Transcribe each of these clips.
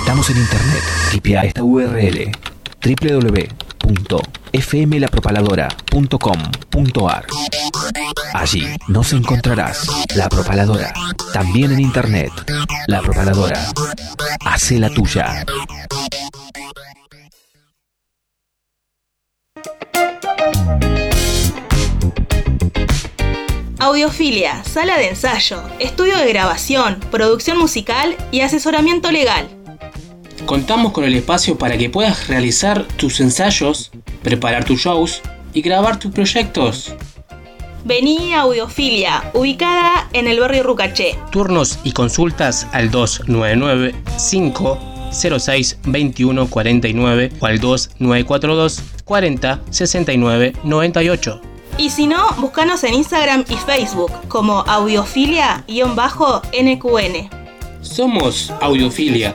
Estamos en internet. Tipea esta URL www.fmlapropaladora.com.ar. Allí nos encontrarás La Propaladora, también en internet. La Propaladora. Hace la tuya. Audiofilia, sala de ensayo, estudio de grabación, producción musical y asesoramiento legal. Contamos con el espacio para que puedas realizar tus ensayos, preparar tus shows y grabar tus proyectos. Vení a Audiofilia, ubicada en el barrio Rucaché. Turnos y consultas al 299 506 2149 o al 2942 40 69 98. Y si no, búscanos en Instagram y Facebook como audiofilia-nqn. Somos Audiofilia.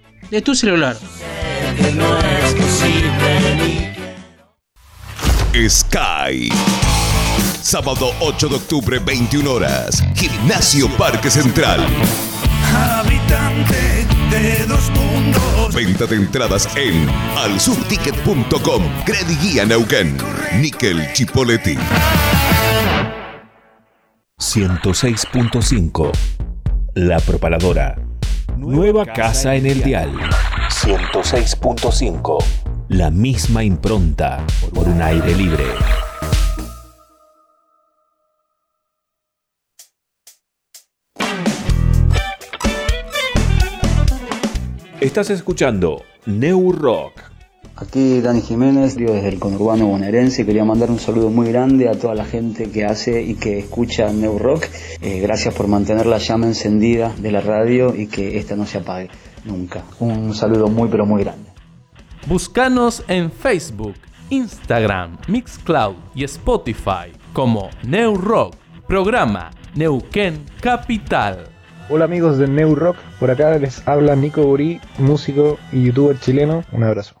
de tu celular. Sky. Sábado 8 de octubre, 21 horas. Gimnasio Parque Central. Habitante de dos mundos. Venta de entradas en alsubticket.com. Guía Neuquén. Nickel Chipoletti. 106.5 La Propaladora. Nueva casa en el dial. 106.5 La misma impronta por un aire libre. Estás escuchando New Rock. Aquí Dani Jiménez, digo desde el conurbano bonaerense, quería mandar un saludo muy grande a toda la gente que hace y que escucha New Rock. Eh, gracias por mantener la llama encendida de la radio y que esta no se apague nunca. Un saludo muy pero muy grande. Búscanos en Facebook, Instagram, Mixcloud y Spotify como New Rock, programa Neuquén Capital. Hola amigos de New Rock, por acá les habla Nico Burí, músico y youtuber chileno. Un abrazo.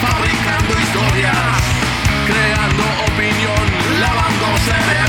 Fabricando historias, creando opinión, lavando cerebros.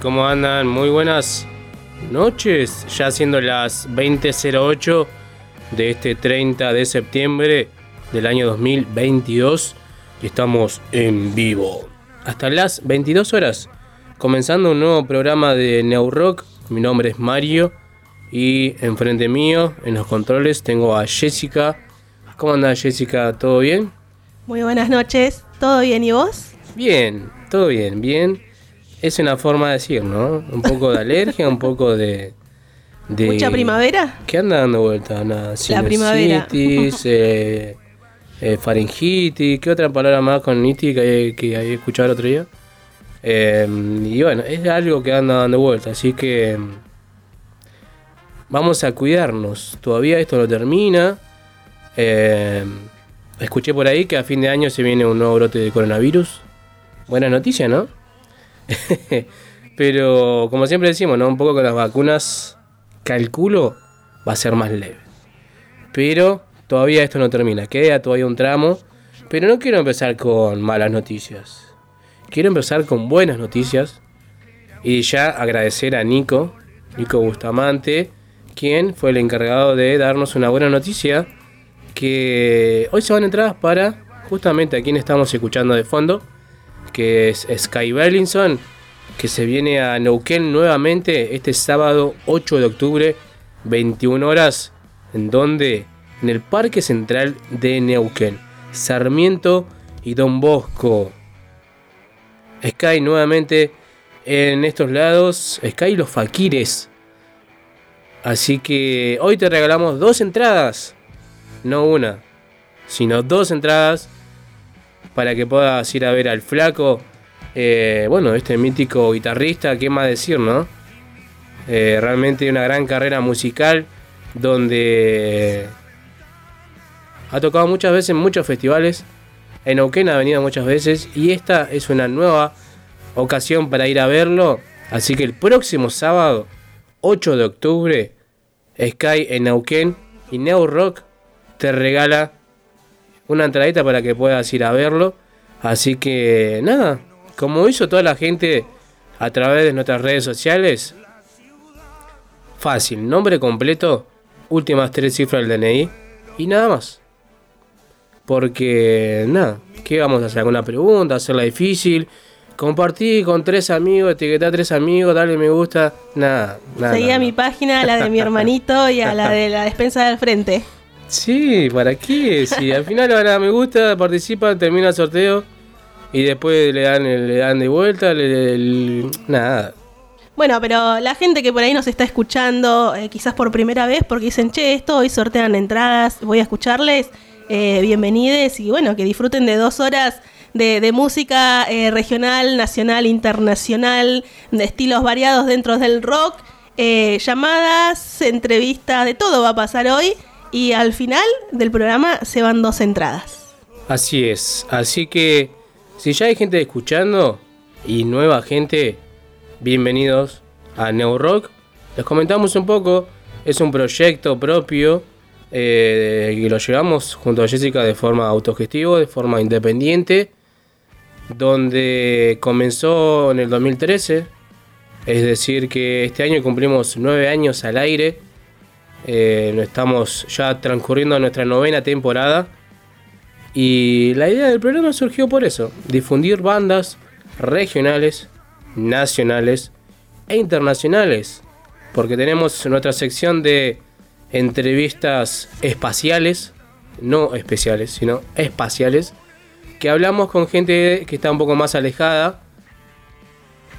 ¿Cómo andan? Muy buenas noches, ya siendo las 20.08 de este 30 de septiembre del año 2022 y estamos en vivo. Hasta las 22 horas, comenzando un nuevo programa de New Rock. Mi nombre es Mario y enfrente mío, en los controles, tengo a Jessica. ¿Cómo anda Jessica? ¿Todo bien? Muy buenas noches, ¿todo bien y vos? Bien, todo bien, bien. Es una forma de decir, ¿no? Un poco de alergia, un poco de, de... ¿Mucha primavera? ¿Qué anda dando vuelta? Nada, La primavera. eh, eh, faringitis, ¿qué otra palabra más con itis que, hay- que había escuchado el otro día? Eh, y bueno, es algo que anda dando vuelta, así que mm, vamos a cuidarnos. Todavía esto no termina. Eh, escuché por ahí que a fin de año se viene un nuevo brote de coronavirus. Buena noticia, ¿no? Pero como siempre decimos, ¿no? Un poco con las vacunas, calculo, va a ser más leve. Pero todavía esto no termina, queda todavía un tramo. Pero no quiero empezar con malas noticias. Quiero empezar con buenas noticias. Y ya agradecer a Nico, Nico Bustamante, quien fue el encargado de darnos una buena noticia. Que hoy se van entradas para justamente a quien estamos escuchando de fondo, que es Sky Berlinson, que se viene a Neuquén nuevamente este sábado 8 de octubre, 21 horas, en donde en el Parque Central de Neuquén, Sarmiento y Don Bosco. Sky nuevamente en estos lados, Sky los Faquires. Así que hoy te regalamos dos entradas, no una, sino dos entradas para que puedas ir a ver al flaco. eh, bueno, este mítico guitarrista, ¿qué más decir, no? Eh, realmente una gran carrera musical donde ha tocado muchas veces en muchos festivales. En Neuquén ha venido muchas veces y esta es una nueva ocasión para ir a verlo. Así que el próximo sábado, 8 de octubre, Sky en Neuquén y Neo Rock te regala una entradita para que puedas ir a verlo. Así que nada, como hizo toda la gente a través de nuestras redes sociales, fácil, nombre completo, últimas tres cifras del DNI y nada más. Porque nada, ¿qué vamos a hacer? ¿Alguna pregunta? ¿Hacerla difícil? Compartí con tres amigos, etiquetá a tres amigos, dale me gusta. Nada, nada. Seguí a mi página, a la de mi hermanito y a la de la despensa del frente. Sí, ¿para qué? Si al final a me gusta, participan, termina el sorteo y después le dan, le dan de vuelta, le- le- nada. Bueno, pero la gente que por ahí nos está escuchando, eh, quizás por primera vez, porque dicen, che, esto hoy sortean entradas, voy a escucharles, eh, bienvenides y bueno, que disfruten de dos horas de, de música eh, regional, nacional, internacional, de estilos variados dentro del rock, eh, llamadas, entrevistas, de todo va a pasar hoy y al final del programa se van dos entradas. Así es. Así que si ya hay gente escuchando y nueva gente, bienvenidos a Neo Rock. Les comentamos un poco. Es un proyecto propio eh, que lo llevamos junto a Jessica de forma autogestivo, de forma independiente, donde comenzó en el 2013. Es decir, que este año cumplimos nueve años al aire. Eh, estamos ya transcurriendo nuestra novena temporada. Y la idea del programa surgió por eso, difundir bandas regionales, nacionales e internacionales. Porque tenemos nuestra sección de entrevistas espaciales, no especiales, sino espaciales, que hablamos con gente que está un poco más alejada.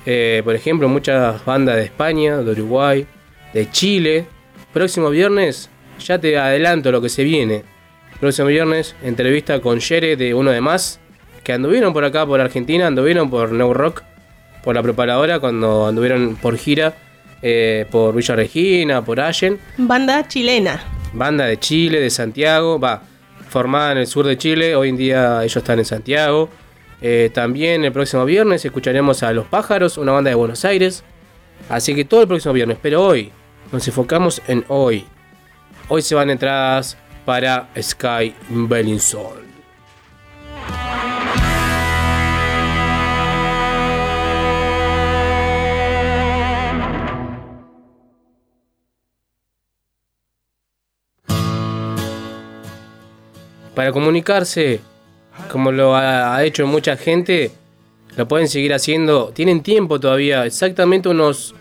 Eh, por ejemplo, muchas bandas de España, de Uruguay, de Chile. Próximo viernes, ya te adelanto lo que se viene. Próximo viernes, entrevista con Yere de Uno de Más, que anduvieron por acá, por Argentina, anduvieron por New Rock. por la preparadora cuando anduvieron por gira eh, por Villa Regina, por Allen. Banda chilena. Banda de Chile, de Santiago, va, formada en el sur de Chile, hoy en día ellos están en Santiago. Eh, también el próximo viernes escucharemos a Los Pájaros, una banda de Buenos Aires. Así que todo el próximo viernes, pero hoy nos enfocamos en hoy. Hoy se van entradas para Sky Bellinson. Para comunicarse, como lo ha, ha hecho mucha gente, lo pueden seguir haciendo. Tienen tiempo todavía, exactamente unos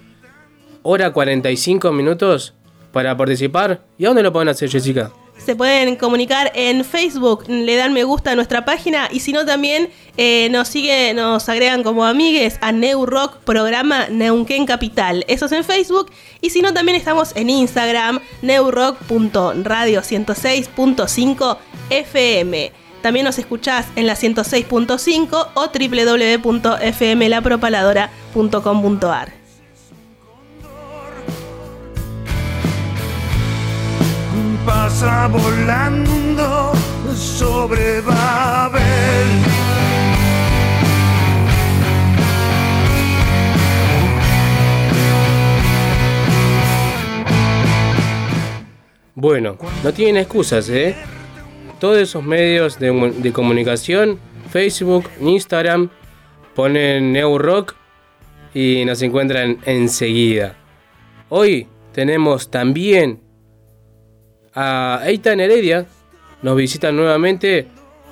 hora 45 minutos para participar. ¿Y a dónde lo pueden hacer, Jessica? Se pueden comunicar en Facebook, le dan me gusta a nuestra página y si no también eh, nos sigue, nos agregan como amigues a New Rock programa Neuquén Capital. Eso es en Facebook y si no también estamos en Instagram neurock.radio 106.5 FM. También nos escuchás en la 106.5 o www.fmlapropaladora.com.ar. pasa volando sobre Babel. Bueno, no tienen excusas, ¿eh? Todos esos medios de, comunicación, Facebook, Instagram, ponen New Rock y nos encuentran enseguida. Hoy tenemos también a Eitan Heredia. Nos visita nuevamente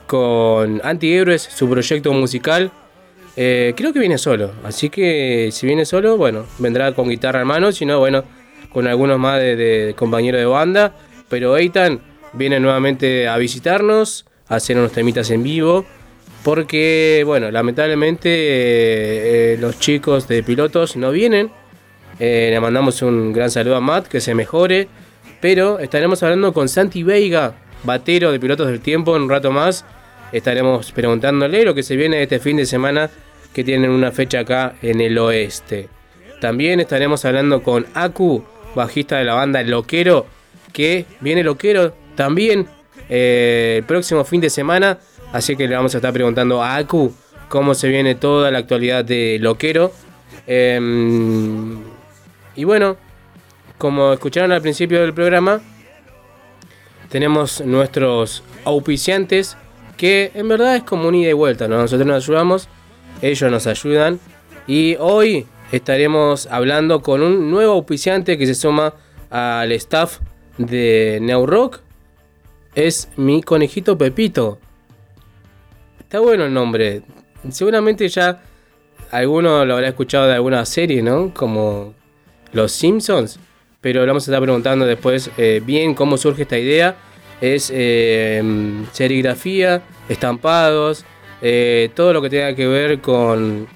con Antihéroes, su proyecto musical. Eh, creo que viene solo, así que si viene solo, bueno, vendrá con guitarra en mano, si no, bueno, con algunos más de, de compañeros de banda. Pero Eitan viene nuevamente a visitarnos, a hacer unos temitas en vivo. Porque, bueno, lamentablemente eh, eh, los chicos de pilotos no vienen. Le mandamos un gran saludo a Matt, que se mejore. Pero estaremos hablando con Santi Veiga, batero de Pilotos del Tiempo, en un rato más. Estaremos preguntándole lo que se viene este fin de semana, que tienen una fecha acá en el oeste. También estaremos hablando con Aku, bajista de la banda Loquero, que viene Loquero también eh, el próximo fin de semana. Así que le vamos a estar preguntando a Aku cómo se viene toda la actualidad de Loquero. Em, y bueno, como escucharon al principio del programa, tenemos nuestros auspiciantes que en verdad es como un ida y vuelta. ¿no? Nosotros nos ayudamos, ellos nos ayudan. Y hoy estaremos hablando con un nuevo auspiciante que se suma al staff de New Rock. Es mi conejito Pepito. Está bueno el nombre. Seguramente ya alguno lo habrá escuchado de alguna serie, ¿no? Como Los Simpsons. Pero le vamos a estar preguntando después eh, bien cómo surge esta idea. Es eh, serigrafía, estampados, eh, todo lo que tenga que ver con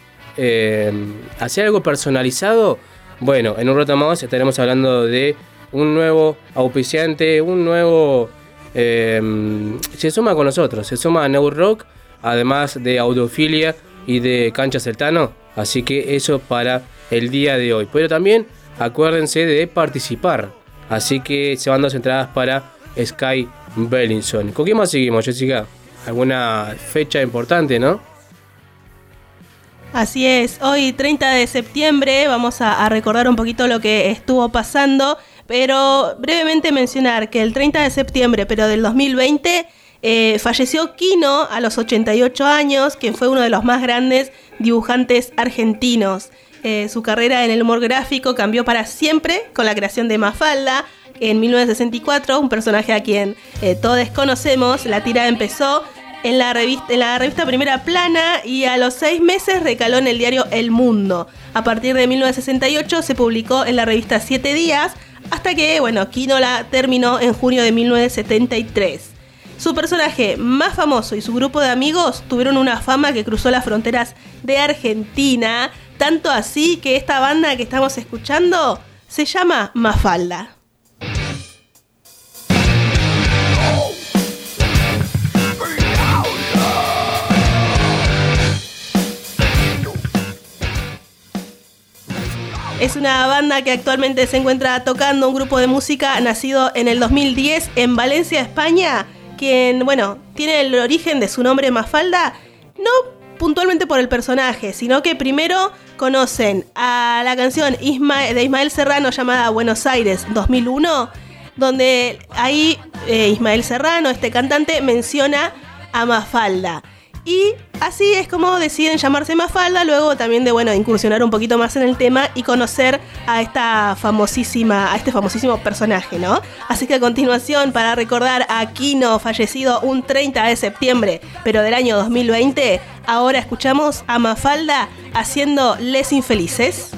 hacer algo personalizado. Bueno, en un rato más estaremos hablando de un nuevo auspiciante, un nuevo... se suma con nosotros, se suma a New Rock, además de Audiofilia y de Cancha Celtano. Así que eso para el día de hoy. Pero también acuérdense de participar. Así que se van dos entradas para Sky Bellinson. ¿Con quién más seguimos, Jessica? Alguna fecha importante, ¿no? Así es, hoy 30 de septiembre vamos a, recordar un poquito lo que estuvo pasando, pero brevemente mencionar que el 30 de septiembre, pero del 2020, eh, falleció Kino a los 88 años, que fue uno de los más grandes dibujantes argentinos. Eh, su carrera en el humor gráfico cambió para siempre con la creación de Mafalda. En 1964, un personaje a quien eh, todos conocemos, la tira empezó en la, revista, en la revista Primera Plana y a los seis meses recaló en el diario El Mundo. A partir de 1968 se publicó en la revista Siete Días, hasta que, bueno, Kino la terminó en junio de 1973. Su personaje más famoso y su grupo de amigos tuvieron una fama que cruzó las fronteras de Argentina, tanto así que esta banda que estamos escuchando se llama Mafalda. Es una banda que actualmente se encuentra tocando un grupo de música nacido en el 2010 en Valencia, España, quien, bueno, tiene el origen de su nombre Mafalda, no puntualmente por el personaje, sino que primero conocen a la canción Isma de Ismael Serrano llamada Buenos Aires 2001, donde ahí eh, Ismael Serrano, este cantante, menciona a Mafalda. Y así es como deciden llamarse Mafalda, luego también de bueno, incursionar un poquito más en el tema y conocer a esta famosísima, a este famosísimo personaje, ¿no? Así que a continuación, para recordar a Kino, fallecido un 30 de septiembre, pero del año 2020, ahora escuchamos a Mafalda haciendo Les Infelices.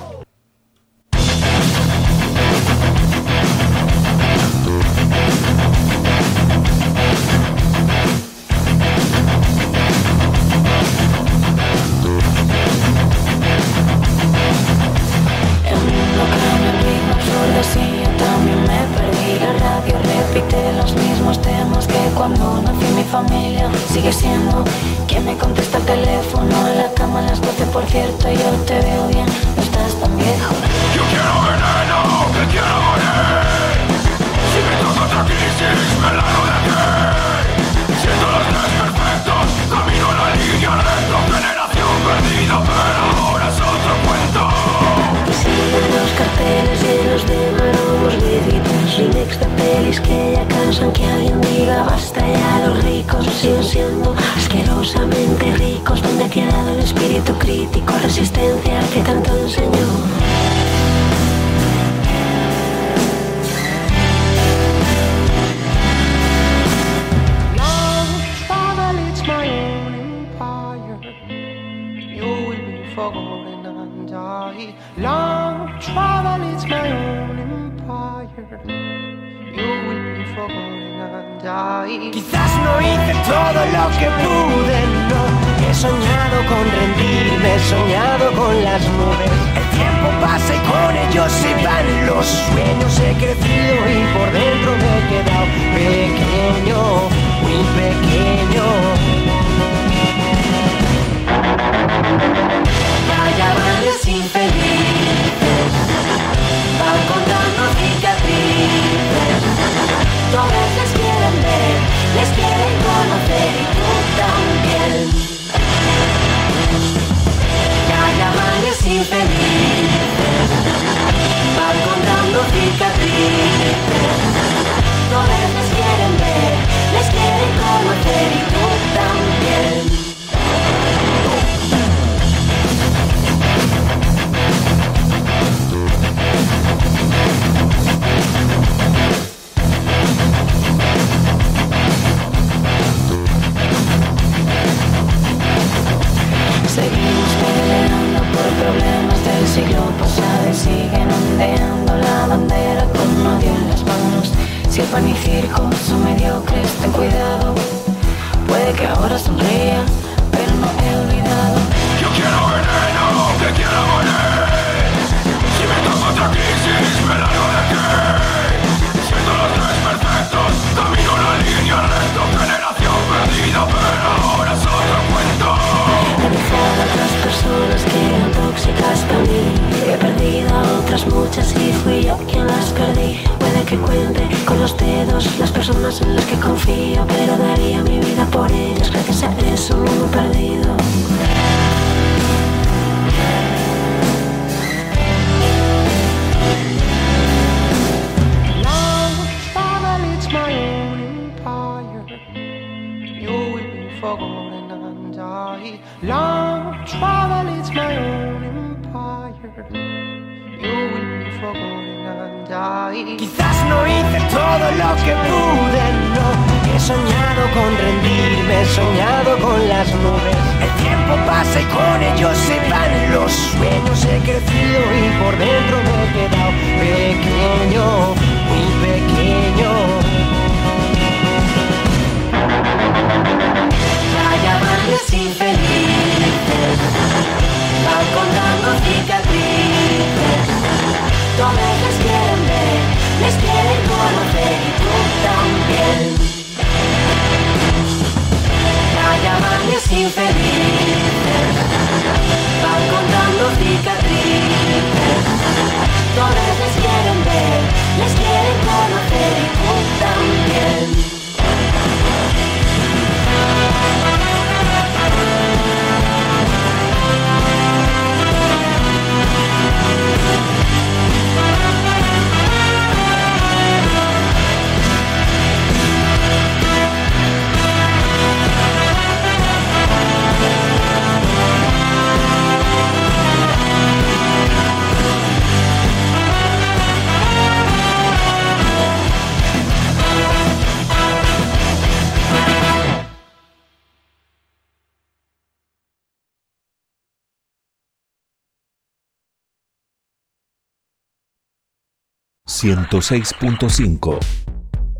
106.5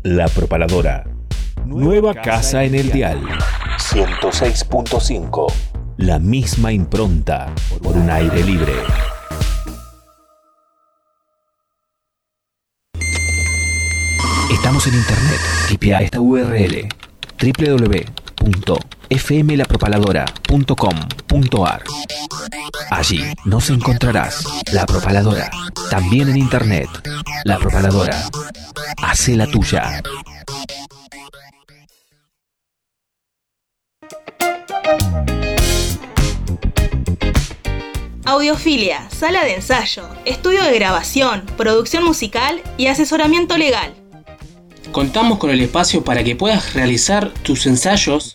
La Propaladora. Nueva casa en el dial. 106.5 La misma impronta por un aire libre. Estamos en internet. Tipea esta URL www.fmlapropaladora.com.ar. Allí nos encontrarás La Propaladora, también en internet. La Propaladora. Hace la tuya. Audiofilia, sala de ensayo, estudio de grabación, producción musical y asesoramiento legal. Contamos con el espacio para que puedas realizar tus ensayos,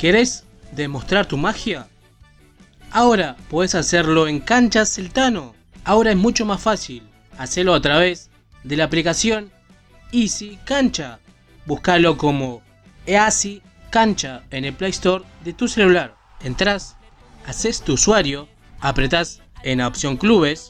¿Querés demostrar tu magia? Ahora puedes hacerlo en Canchas Celtano. Ahora es mucho más fácil. Hacelo a través de la aplicación Easy Cancha. Búscalo como Easy Cancha en el Play Store de tu celular. Entrás, haces tu usuario, apretás en la opción Clubes,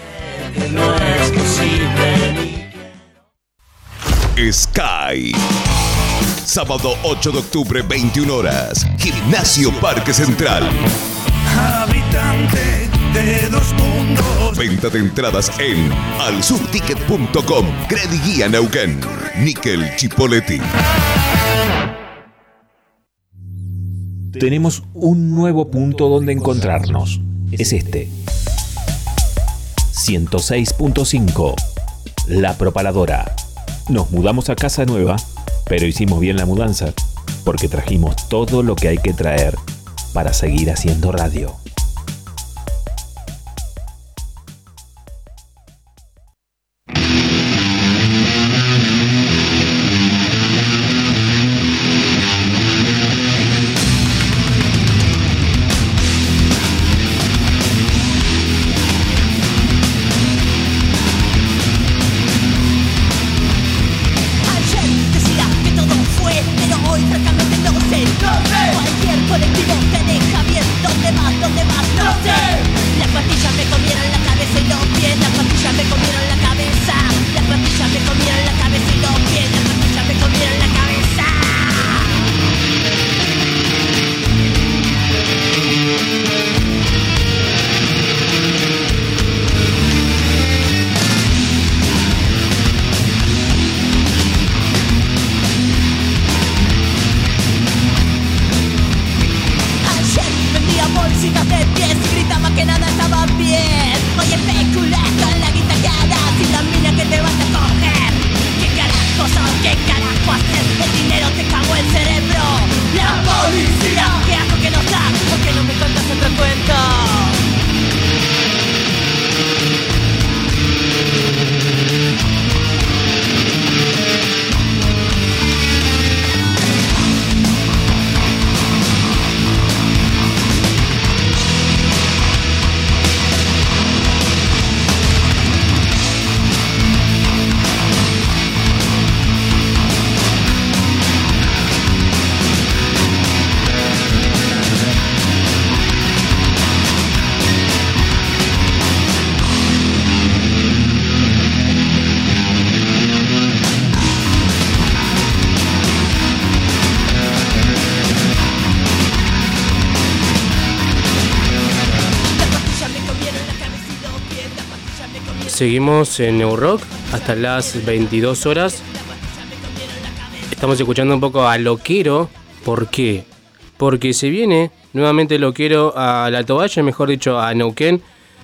Sky. Sábado 8 de octubre, 21 horas. Gimnasio Parque Central. Habitante de dos mundos. Venta de entradas en alsubticket.com. Guía Neuquén. Nickel Chipoletti. Tenemos un nuevo punto donde encontrarnos. Es este. 106.5 La Propaladora. Nos mudamos a casa nueva, pero hicimos bien la mudanza, porque trajimos todo lo que hay que traer para seguir haciendo radio. Seguimos en New Rock hasta las 22 horas. Estamos escuchando un poco a Loquero. ¿Por qué? Porque se viene nuevamente Loquero a la Toalla, mejor dicho a Neuquén,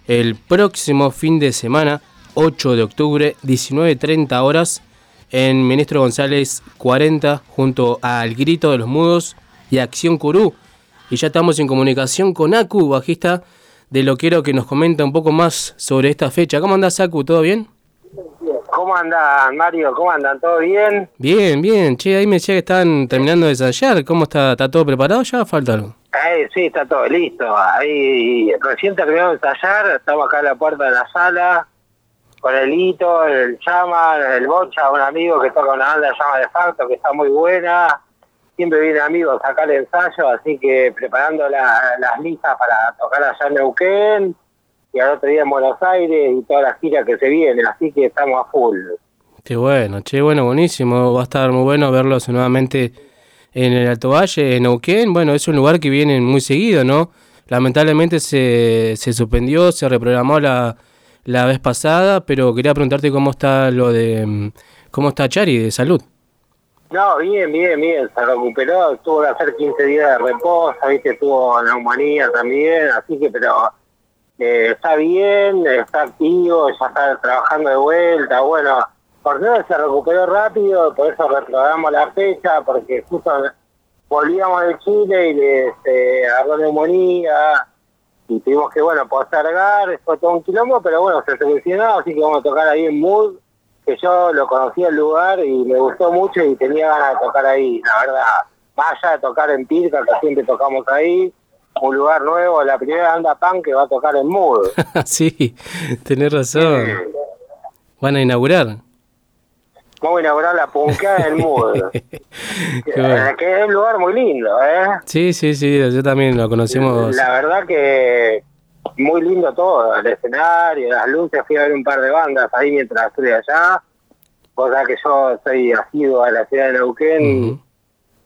el próximo fin de semana, 8 de octubre, 19.30 horas, en Ministro González 40, junto al Grito de los Mudos y Acción Curú. Y ya estamos en comunicación con Aku, bajista de Loquero, que nos comenta un poco más sobre esta fecha. ¿Cómo andás, Aku? ¿Todo bien? ¿Cómo andan, Mario? ¿Cómo andan? ¿Todo bien? Bien, bien. Che, ahí me decía que están terminando de ensayar. ¿Cómo está? ¿Está todo preparado ya? ¿Falta algo? Eh, sí, está todo listo. Ahí recién terminamos de ensayar, estamos acá a la puerta de la sala, con el Hito, el Chama, el Bocha, un amigo que toca una banda llama de facto, que está muy buena. Siempre vienen amigos acá al ensayo, así que preparando la- las listas para tocar allá en Neuquén y al otro día en Buenos Aires y toda la gira que se viene, así que estamos a full. Qué bueno, che, bueno, buenísimo. Va a estar muy bueno verlos nuevamente en el Alto Valle, en Neuquén. Bueno, es un lugar que vienen muy seguido, ¿no? Lamentablemente se, se suspendió, se reprogramó la, la vez pasada, pero quería preguntarte cómo está lo de... mm, ¿Cómo está Chari de salud? No, bien, bien, bien, se recuperó, tuvo que hacer 15 días de reposo, viste, tuvo neumonía también, así que, pero eh, está bien, está activo, ya está trabajando de vuelta, bueno, por eso se recuperó rápido, por eso reprogramamos la fecha, porque justo volvíamos de Chile y les eh, agarró neumonía, y tuvimos que, bueno, postergar, fue todo un quilombo, pero bueno, se solucionó, así que vamos a tocar ahí en Mood, que yo lo conocí el lugar y me gustó mucho y tenía ganas de tocar ahí, la verdad. Más allá de tocar en Pirca, que siempre tocamos ahí, un lugar nuevo, la primera banda punk que va a tocar en Mood. sí, tenés razón. Van a inaugurar. Vamos a inaugurar la punkeada del Mood, bueno. que es un lugar muy lindo, ¿eh? Sí, sí, sí, yo también lo conocimos. La verdad que muy lindo todo, el escenario, las luces, fui a ver un par de bandas ahí mientras estuve allá. Sabés que yo soy asiduo a la ciudad de Neuquén,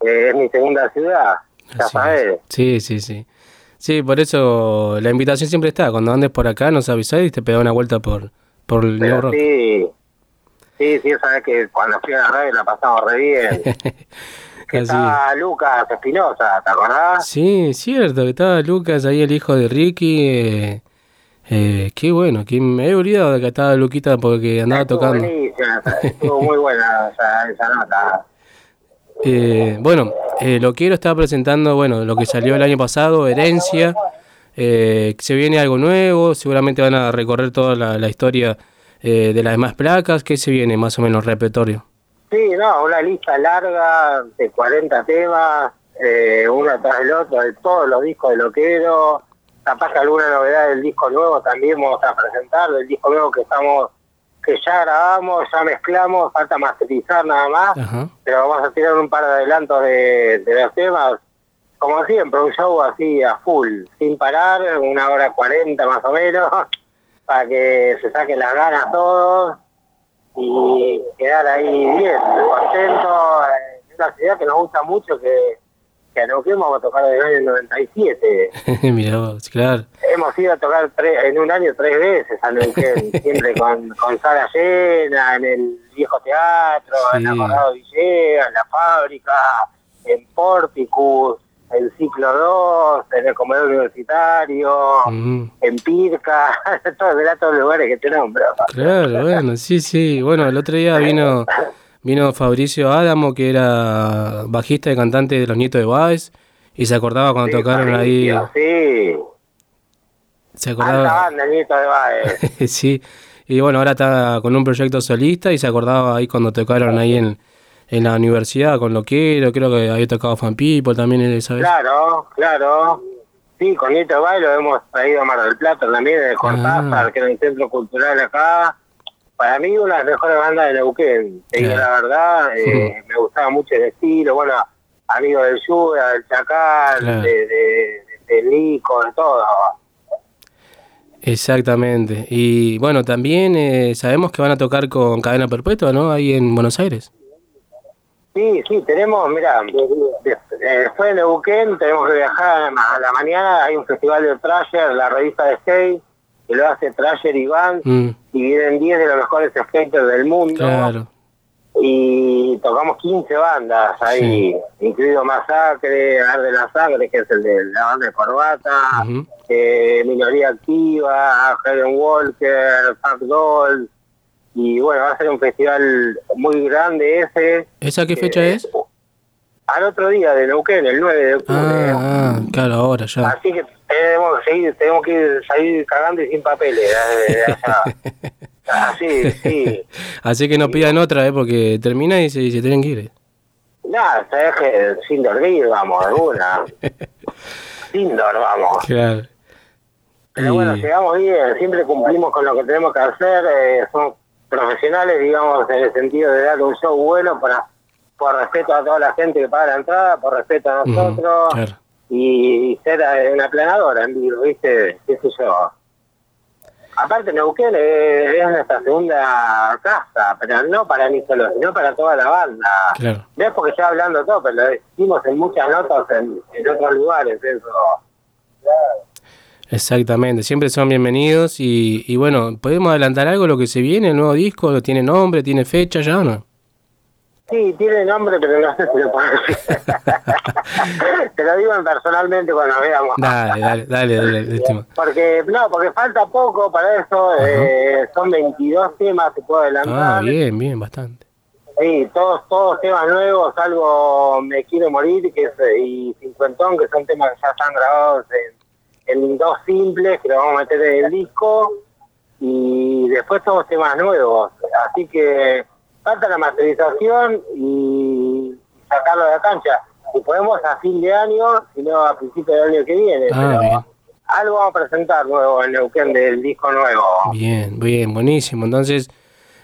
eh, es mi segunda ciudad, ya sabés. Sí, sí, sí. Sí, por eso la invitación siempre está. Cuando andes por acá nos avisás y te pegás una vuelta por, por el New Pero Rock. sí, sí, sí, sabés que cuando fui a la radio la pasamos re bien. que Así. estaba Lucas Espinosa, ¿te acordás? Sí, cierto, que estaba Lucas ahí, el hijo de Ricky. Eh, eh, qué bueno, que me he olvidado de que estaba Luquita porque andaba tocando. Buenísima, estuvo muy buena esa, esa nota. Eh, bueno, eh, lo quiero estar presentando, bueno, lo que salió el año pasado, Herencia. Eh, se viene algo nuevo, seguramente van a recorrer toda la, la historia de las demás placas. ¿Qué se viene más o menos repertorio? Sí, no, una lista larga de 40 temas, eh, uno tras el otro, de todos los discos de Loquero. Capaz que alguna novedad del disco nuevo también vamos a presentar, del disco nuevo que estamos, que ya grabamos, ya mezclamos, falta masterizar nada más, Ajá. pero vamos a tirar un par de adelantos de, de los temas. Como siempre, un show así a full, sin parar, una hora cuarenta más o menos, para que se saquen las ganas todos y quedar ahí bien, contento. Es una ciudad que nos gusta mucho, que, que a Neuquén vamos a tocar desde el año 97. Mirá vos, claro. Hemos ido a tocar tres- en un año tres veces a Neuquén, siempre con, con sala llena, en el viejo teatro, en la Corrado Villegas, en la fábrica, en Porticus, en Ciclo 2, en el comedor universitario, Mm, en Pirca, todos, mirá todos los lugares que te nombro. claro, bueno, sí, sí. Bueno, el otro día vino vino Fabricio Adamo, que era bajista y cantante de Los Nietos de Baez, y se acordaba cuando tocaron ahí. Sí, Se acordaba. banda, el nieto de Baez. sí. Y bueno, ahora está con un proyecto solista y se acordaba ahí cuando tocaron ahí en, en la universidad con Loquero, creo que había tocado Fan People también esa vez. Claro, claro. Sí, con Nieto de Baez lo hemos traído a Mar del Plata también, de Cortázar, que era un centro cultural acá. Para mí, una de las mejores bandas de Neuquén. Te digo la verdad, eh, me gustaba mucho el estilo. Bueno, amigo del Yuda, del Chacal, Claro. de, de, de Nico, de todo. Exactamente. Y bueno, también eh, sabemos que van a tocar con Cadena Perpetua, ¿no? Ahí en Buenos Aires. Sí, sí, tenemos, mira, de- eh, después de Neuquén tenemos que viajar a la mañana, hay un festival de Trasher, la revista de skate, que lo hace Trasher y Vance, Mm, y vienen 10 de los mejores skaters del mundo. claro. Y tocamos 15 bandas ahí, incluido Masacre, Arde la Sangre, que es el de la banda de Corbata, eh, Minoría Activa, Helen Walker, Fat Doll. Y bueno, va a ser un festival muy grande ese. ¿Esa qué fecha es? Al otro día de Neuquén, el 9 de octubre. Ah, ah, claro, ahora ya. Así que tenemos que seguir, tenemos que ir- salir cagando y sin papeles allá. Así, sí. Así que no pidan otra, ¿eh? Porque termina y se, y se tienen que ir. Nada, sabes que sin dormir vamos, alguna. sin dormir vamos. Claro. Pero bueno, llegamos bien, siempre cumplimos con lo que tenemos que hacer, eh, somos profesionales, digamos, en el sentido de dar un show bueno para por respeto a toda la gente que paga la entrada, por respeto a nosotros Claro. y, ser eh, una planadora en vivo, ¿viste? ¿Qué sé yo? Aparte, Neuquén es, es nuestra segunda casa, pero no para mí solo, sino para toda la banda. Claro. No es porque estoy hablando todo, pero lo decimos en muchas notas en, en otros lugares, eso. Exactamente, siempre son bienvenidos y, y bueno, ¿podemos adelantar algo lo que se viene? ¿El nuevo disco? ¿Tiene nombre? ¿Tiene fecha ya o no? Sí, tiene nombre, pero no sé si lo puedo decir. Te lo digo personalmente cuando nos veamos. Dale, dale, dale, dale. Porque, no, porque falta poco para eso. eh, son 22 temas, se puede adelantar. Ah, bien, bien, bastante. Sí, todos, todos temas nuevos, salvo Me Quiero Morir que es, eh, y Cincuentón, que son temas que ya están grabados en, en dos simples, que lo vamos a meter en el disco. Y después todos temas nuevos. Así que falta la masterización y sacarlo de la cancha. Si podemos a fin de año, si no a principio del año que viene. Ah, pero algo vamos a presentar nuevo en Neuquén del disco nuevo. Bien, bien, buenísimo. Entonces,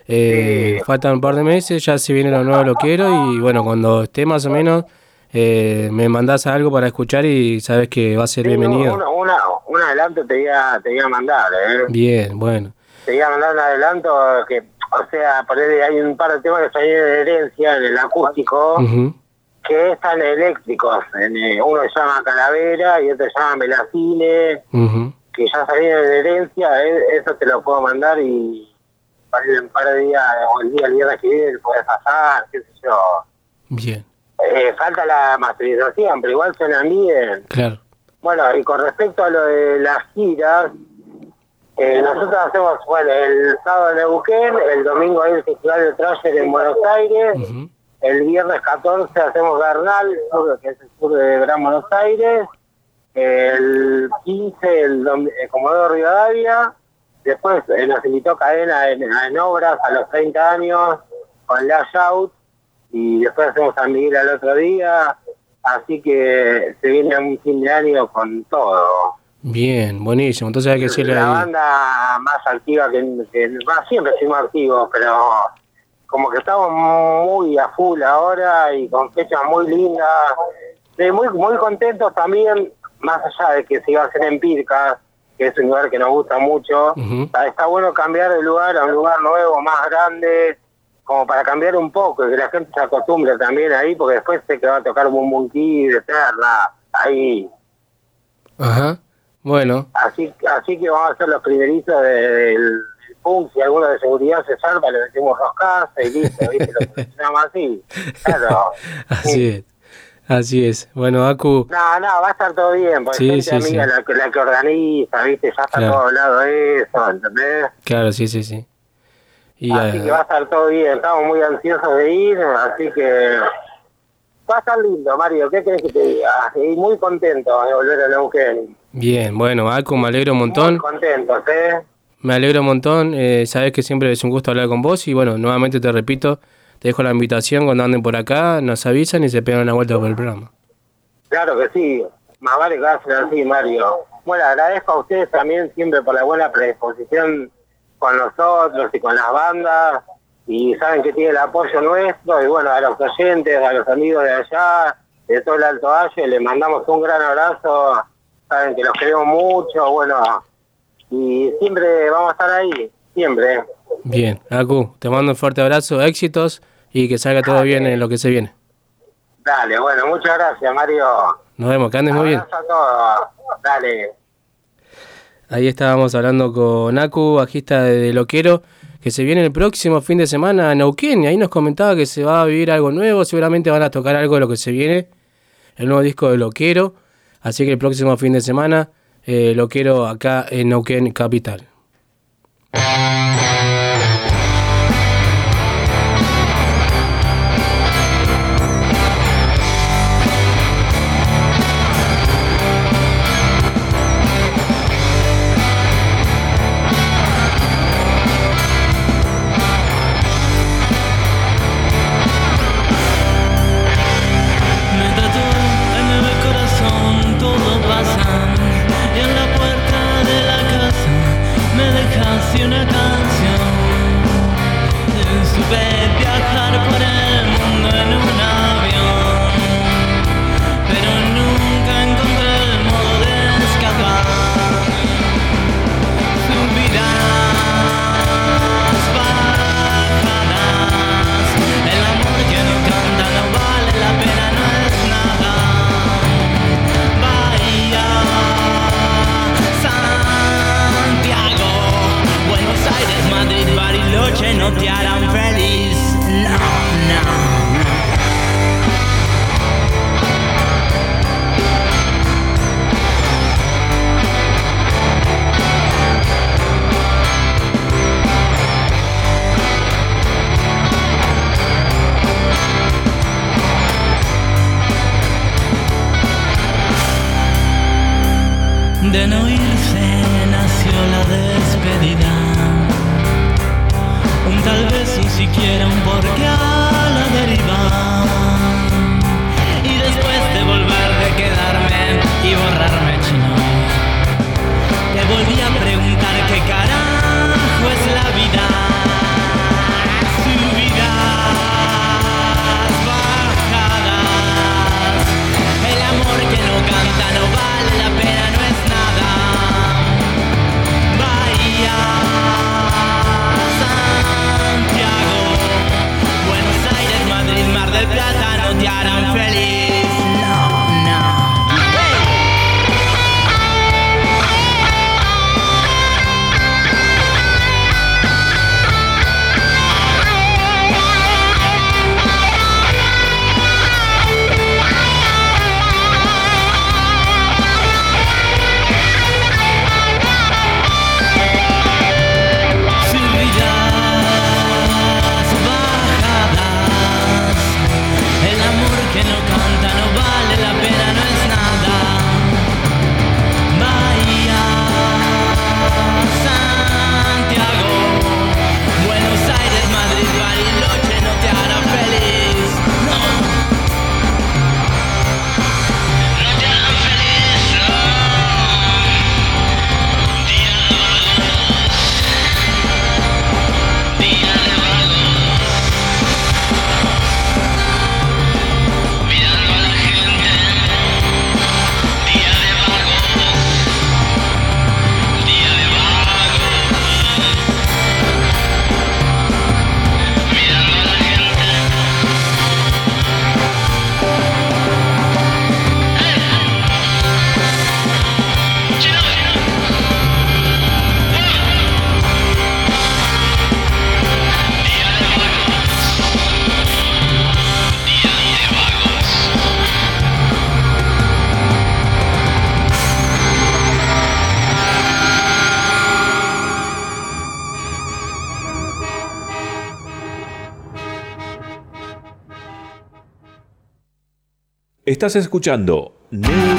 eh, faltan un par de meses, ya se viene lo nuevo, lo quiero y bueno, cuando esté más o menos, eh, me mandás algo para escuchar y sabes que va a ser Sí, bienvenido. Una, una- un adelanto te iba, te iba a mandar, ¿eh? Bien, bueno. Te iba a mandar un adelanto que, o sea, por ahí hay un par de temas que salieron de herencia en el acústico, que están eléctricos. En, eh, uno se llama Calavera y otro se llama Melacine, que ya salieron de herencia. eh, eso te lo puedo mandar y para ir en un par de días, o el día, el viernes que viene, puedes pasar, qué sé yo. Bien, Eh, falta la masterización, pero igual suenan bien. claro. Bueno, y con respecto a lo de las giras, eh, nosotros hacemos, bueno, el sábado en Neuquén, el domingo hay el Festival de Trasher en Buenos Aires, el viernes 14 hacemos Bernal, que es el sur de Gran Buenos Aires, el 15 el dom- eh, Comodoro Rivadavia, después eh, nos invitó Cadena en, en obras a los 30 años con Lash Out, y después hacemos San Miguel al otro día, así que se viene un fin de año con todo. Bien, buenísimo. Entonces hay que decirle La ahí. banda más activa que, que va, siempre fuimos activos, pero como que estamos muy a full ahora y con fechas muy lindas, muy muy contentos también, más allá de que se iba a hacer en Pircas, que es un lugar que nos gusta mucho, está, está bueno cambiar de lugar a un lugar nuevo, más grande, como para cambiar un poco, y que la gente se acostumbre también ahí, porque después sé que va a tocar Boom Kid, Eterna, ahí. Ajá. Bueno, Así, así que vamos a ser los primerizos de- del, del punk. Si alguno de seguridad se salva, le metemos roscas y listo, ¿viste? Lo funcionamos así. Claro. así es. Así es. Bueno, Aku, No, no, va a estar todo bien, porque Sí, sí, amiga sí. La, que, la que organiza, ¿viste? Ya está Claro. todo hablado de eso, ¿entendés? claro, sí, sí, sí. Y Así eh, que va a estar todo bien. Estamos muy ansiosos de ir, así que va a estar lindo, Mario. ¿Qué crees que te diga? Y muy contento de volver a Neuquén. bien, bueno, Aku, me alegro un Muy montón. contentos, ¿eh? Me alegro un montón. Eh, sabes que siempre es un gusto hablar con vos y bueno, nuevamente te repito, te dejo la invitación cuando anden por acá, nos avisan y se pegan una vuelta por el programa. Claro que sí, más vale que hacen así, Mario. Bueno, agradezco a ustedes también siempre por la buena predisposición con nosotros y con las bandas, y saben que tiene el apoyo nuestro, y bueno, a los oyentes, a los amigos de allá, de todo el Alto Valle, les mandamos un gran abrazo, saben que los queremos mucho, bueno, y siempre vamos a estar ahí, siempre. Bien, Aku, te mando un fuerte abrazo, éxitos y que salga todo bien en lo que se viene. Dale, bueno, muchas gracias, Mario. Nos vemos, que andes muy bien. Abrazo a todos, dale. Ahí estábamos hablando con Aku, bajista de Loquero, que se viene el próximo fin de semana a Neuquén. Y ahí nos comentaba que se va a vivir algo nuevo, seguramente van a tocar algo de lo que se viene, el nuevo disco de Loquero. Así que el próximo fin de semana, eh, Loquero acá en Neuquén Capital. Estás escuchando New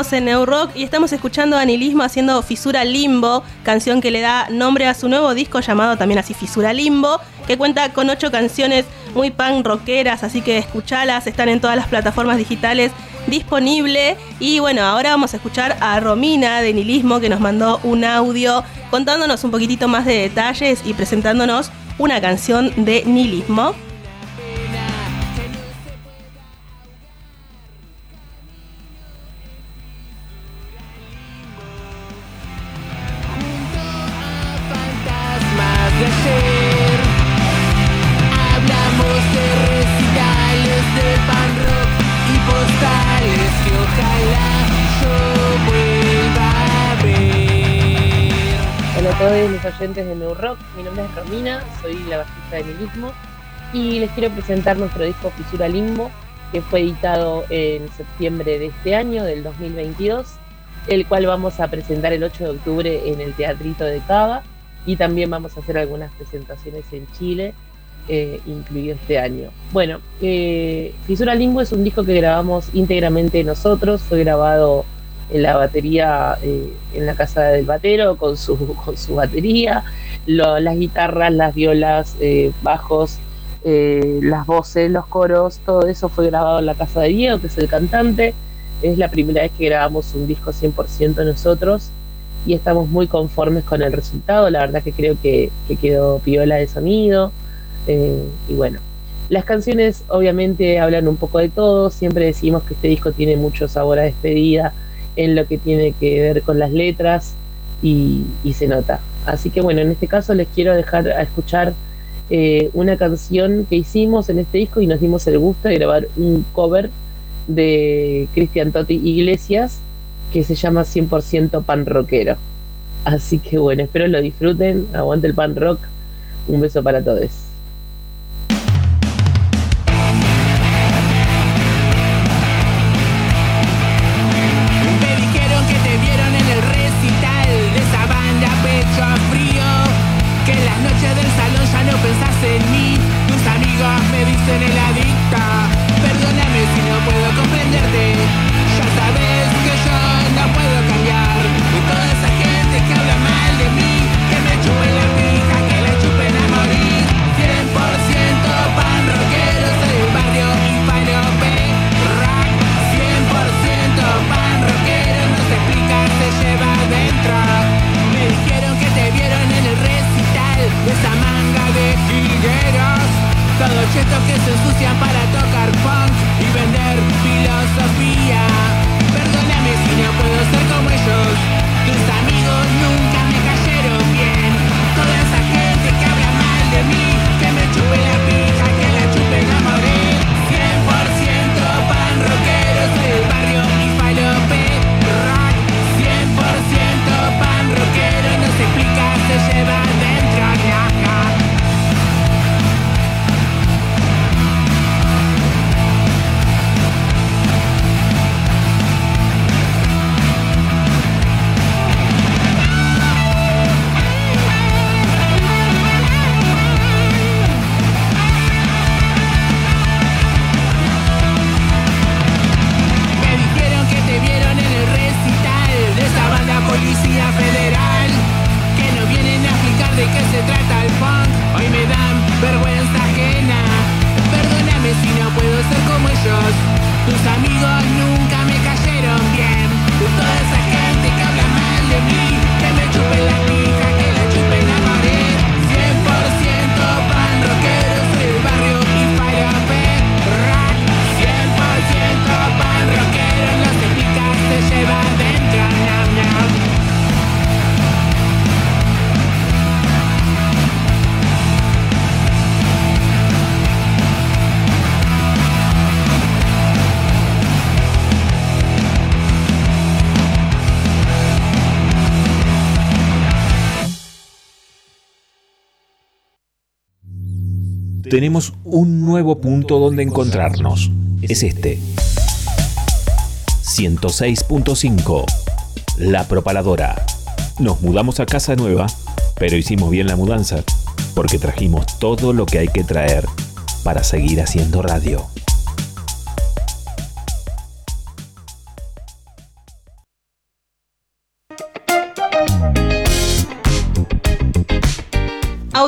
en New Rock y estamos escuchando a Anilismo haciendo Fisura Limbo, canción que le da nombre a su nuevo disco llamado también así Fisura Limbo, que cuenta con ocho canciones muy punk rockeras, así que escuchalas, están en todas las plataformas digitales disponible. Y bueno, ahora vamos a escuchar a Romina de Nilismo que nos mandó un audio contándonos un poquitito más de detalles y presentándonos una canción de Nilismo. Oyentes de New Rock, mi nombre es Romina, soy la bajista de Nilismo y les quiero presentar nuestro disco Fisura Limbo, que fue editado en septiembre de este año, del 2022, el cual vamos a presentar el 8 de octubre en el Teatrito de Cava. Y también vamos a hacer algunas presentaciones en Chile, eh, incluido este año. Bueno, eh, Fisura Limbo es un disco que grabamos íntegramente nosotros, fue grabado en la batería eh, en la casa del batero con su, con su batería, las guitarras, las violas, eh, bajos, eh, las voces, los coros, todo eso fue grabado en la casa de Diego, que es el cantante. Es la primera vez que grabamos un disco 100% nosotros y estamos muy conformes con el resultado. La verdad que creo que, que quedó piola de sonido. y bueno, las canciones obviamente hablan un poco de todo. Siempre decimos que este disco tiene mucho sabor a despedida en lo que tiene que ver con las letras y, se nota. Así que bueno, en este caso les quiero dejar a escuchar eh, una canción que hicimos en este disco y nos dimos el gusto de grabar un cover de Cristian Totti Iglesias que se llama 100% pan rockero. Así que bueno, espero lo disfruten, aguante el pan rock, un beso para todos. Tenemos un nuevo punto donde encontrarnos. Es este. 106.5. La Propaladora. Nos mudamos a casa nueva, pero hicimos bien la mudanza, porque trajimos todo lo que hay que traer para seguir haciendo radio.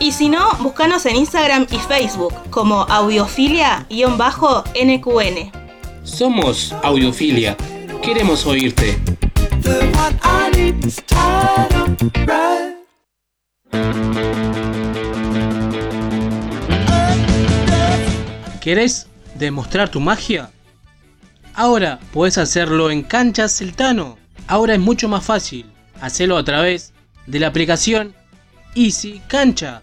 Y si no, búscanos en Instagram y Facebook como audiofilia-nqn. Somos Audiofilia. Queremos oírte. ¿Querés demostrar tu magia? Ahora puedes hacerlo en Canchas Celtano. Ahora es mucho más fácil. Hacelo a través de la aplicación Easy Cancha.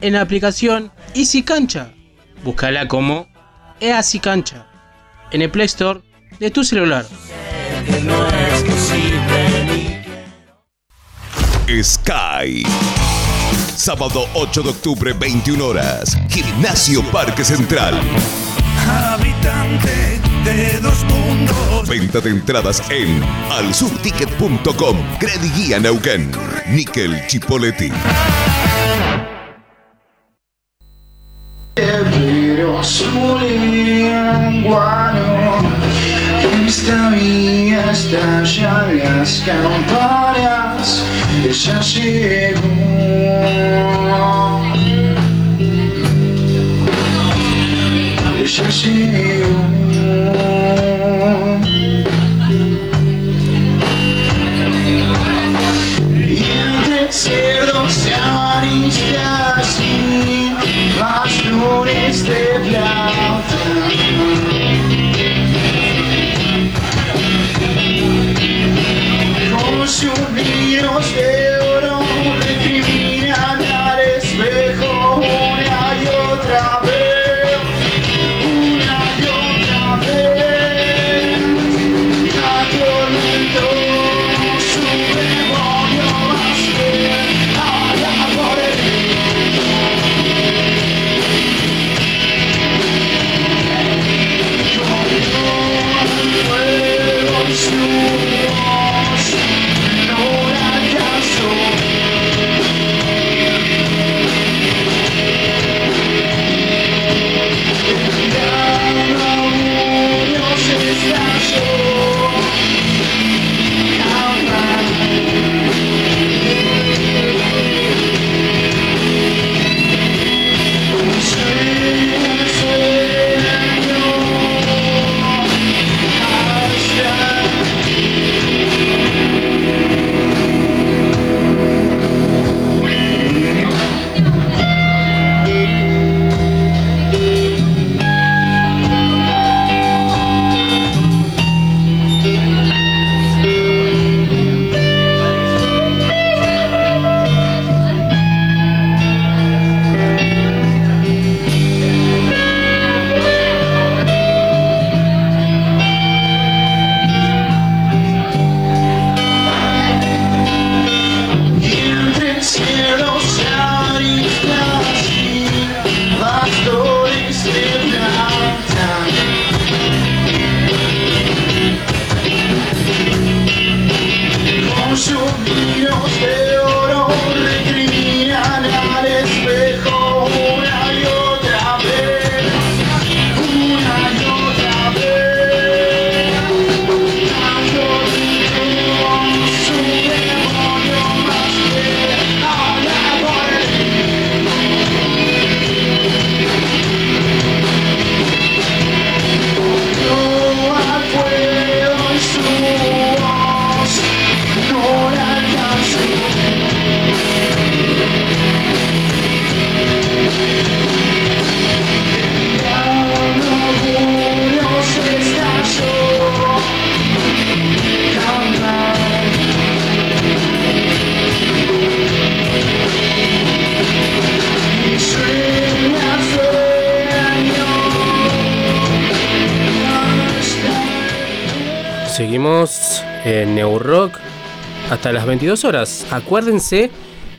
en la aplicación Easy Cancha. Búscala como Easy Cancha en el Play Store de tu celular. Sky. Sábado 8 de octubre, 21 horas. Gimnasio Parque Central. Habitante de dos mundos. Venta de entradas en alsubticket.com. Credit Guía Neuquén. Nickel Chipoletti. Pero soy un guano Esta vía está ya las campanas Ella llegó Ella Pastores de plata Con suspiros de oro recriminan hasta las 22 horas. Acuérdense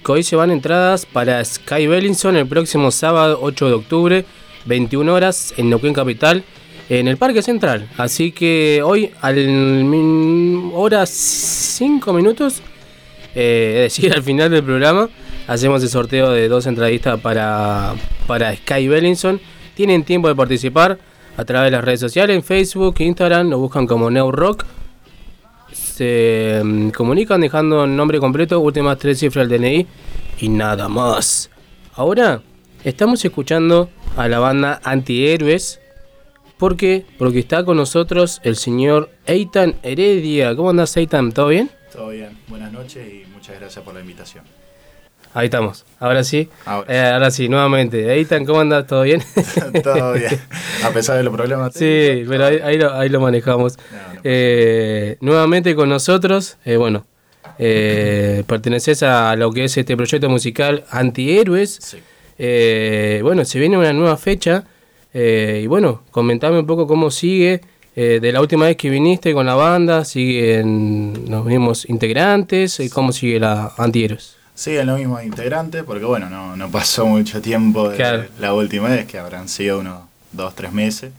que hoy se van entradas para Sky Bellinson el próximo sábado 8 de octubre, 21 horas en Neuquén Capital, en el Parque Central. Así que hoy, al min- hora 5 minutos, eh, es decir, al final del programa, hacemos el sorteo de dos entradistas para, para Sky Bellinson. Tienen tiempo de participar a través de las redes sociales, en Facebook, Instagram, nos buscan como Neo Rock. Se mm, comunican dejando el nombre completo, últimas tres cifras del DNI y nada más. Ahora estamos escuchando a la banda Antihéroes. ¿Por qué? Porque está con nosotros el señor Eitan Heredia. ¿Cómo andas, Eitan? ¿Todo bien? Todo bien, buenas noches y muchas gracias por la invitación. Ahí estamos. Ahora sí. Ahora Eh, ahora sí, nuevamente. Eitan, ¿cómo andas? ¿Todo bien? Todo bien, a pesar de los problemas Sí, pero ahí, ahí lo, ahí lo manejamos. Eh, nuevamente con nosotros, eh, bueno, eh, perteneces a lo que es este proyecto musical Antihéroes. Eh, bueno, se viene una nueva fecha. eh, y bueno, comentame un poco cómo sigue. de la última vez que viniste con la banda, siguen los mismos integrantes, eh, ¿cómo sigue la Antihéroes? Siguen los mismos integrantes porque bueno, no, no pasó mucho tiempo desde Claro. la última vez, que habrán sido unos dos, tres meses.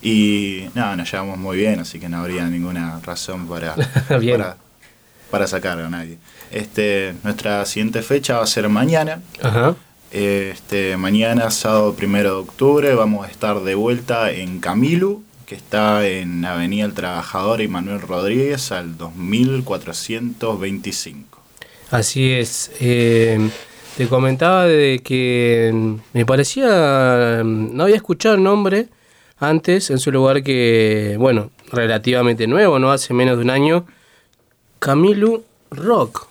Y nada, nos llevamos muy bien, así que no habría ninguna razón para, para, para sacar a nadie. Este, nuestra siguiente fecha va a ser mañana. Ajá. Este, mañana, sábado primero de octubre, vamos a estar de vuelta en Camilu, que está en Avenida El Trabajador y Manuel Rodríguez al 2425. Así es. eh, te comentaba de que mm, me parecía. mm, No había escuchado el nombre antes en su lugar que, bueno, relativamente nuevo, ¿no? Hace menos de un año. Camilu Rock.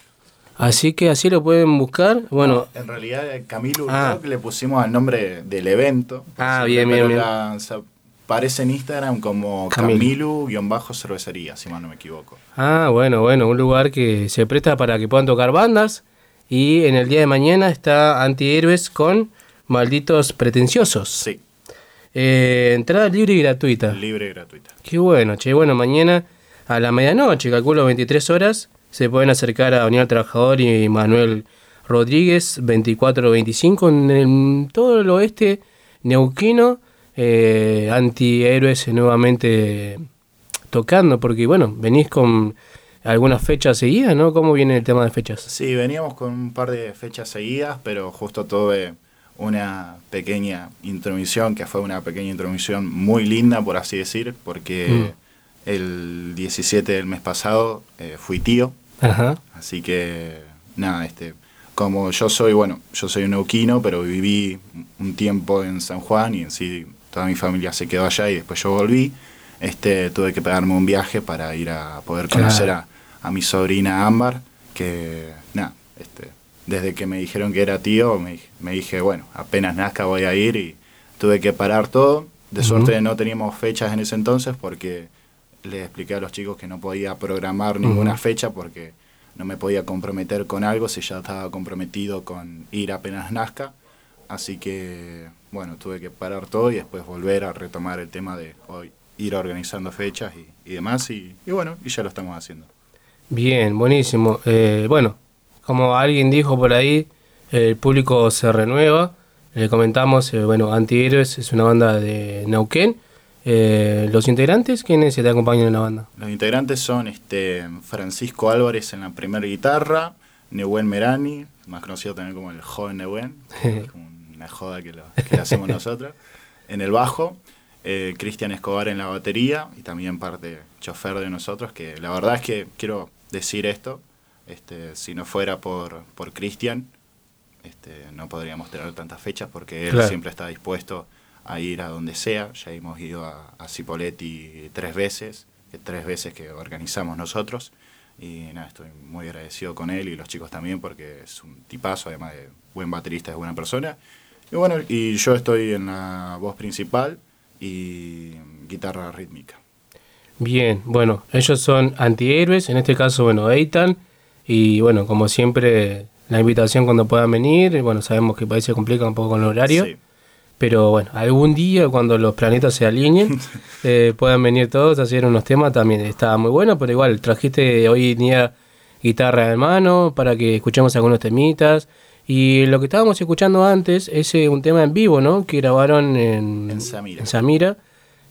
Así que así lo pueden buscar. Bueno, En realidad, Camilu Ah. Rock le pusimos el nombre del evento. Ah, bien, bien, bien. la- se aparece en Instagram como Camilu. Camilu-cervecería, si mal no me equivoco. Ah, bueno, bueno, un lugar que se presta para que puedan tocar bandas. Y en el día de mañana está Antihéroes con Malditos Pretenciosos. Sí. Eh, entrada libre y gratuita. Libre y gratuita. Qué bueno, che. Bueno, mañana a la medianoche, calculo 23 horas, se pueden acercar a Unión Trabajador y Manuel Rodríguez, 24-25, en el- todo el oeste neuquino. Eh, antihéroes nuevamente tocando, porque bueno, venís con algunas fechas seguidas, ¿no? ¿Cómo viene el tema de fechas? Sí, veníamos con un par de fechas seguidas, pero justo tuve una pequeña intromisión, que fue una pequeña intromisión muy linda, por así decir, porque el 17 del mes pasado eh, fui tío, Ajá. así que nada, este, como yo soy, bueno, yo soy un neuquino, pero viví un tiempo en San Juan y en sí toda mi familia se quedó allá y después yo volví, este, tuve que pegarme un viaje para ir a poder conocer Claro. a, a mi sobrina Ámbar, que nada, este, desde que me dijeron que era tío, me, me dije, bueno, apenas nazca voy a ir y tuve que parar todo. De suerte no teníamos fechas en ese entonces porque les expliqué a los chicos que no podía programar ninguna fecha porque no me podía comprometer con algo si ya estaba comprometido con ir apenas nazca. Así que, bueno, tuve que parar todo y después volver a retomar el tema de hoy, ir organizando fechas y, y demás. Y, y bueno, y ya lo estamos haciendo. Bien, buenísimo. Eh, bueno, como alguien dijo por ahí, el público se renueva. Le comentamos, eh, bueno, Antihéroes es una banda de Neuquén. Eh, los integrantes, ¿quiénes se te acompañan en la banda? Los integrantes son este Francisco Álvarez en la primera guitarra, Nehuen Merani, más conocido también como el joven Nehuen, una joda que, lo, que le hacemos nosotros, en el bajo, eh, Cristian Escobar en la batería y también parte chofer de nosotros, que la verdad es que quiero decir esto, este, si no fuera por, por Cristian, este, no podríamos tener tantas fechas porque él Claro. siempre está dispuesto a ir a donde sea. Ya hemos ido a, a Cipoletti tres veces, tres veces que organizamos nosotros. Y nada, estoy muy agradecido con él y los chicos también porque es un tipazo, además de buen baterista, es buena persona. Y bueno, y yo estoy en la voz principal y guitarra rítmica. Bien, bueno, ellos son antihéroes, en este caso, bueno, Eitan. Y bueno, como siempre, la invitación cuando puedan venir. Bueno, sabemos que el país se complica un poco con el horario. Sí. Pero bueno, algún día cuando los planetas se alineen, eh, puedan venir todos a hacer unos temas, también está muy bueno, pero igual trajiste hoy día guitarra en mano para que escuchemos algunos temitas. Y lo que estábamos escuchando antes es eh, un tema en vivo, ¿no? Que grabaron en, En Samira. en Samira.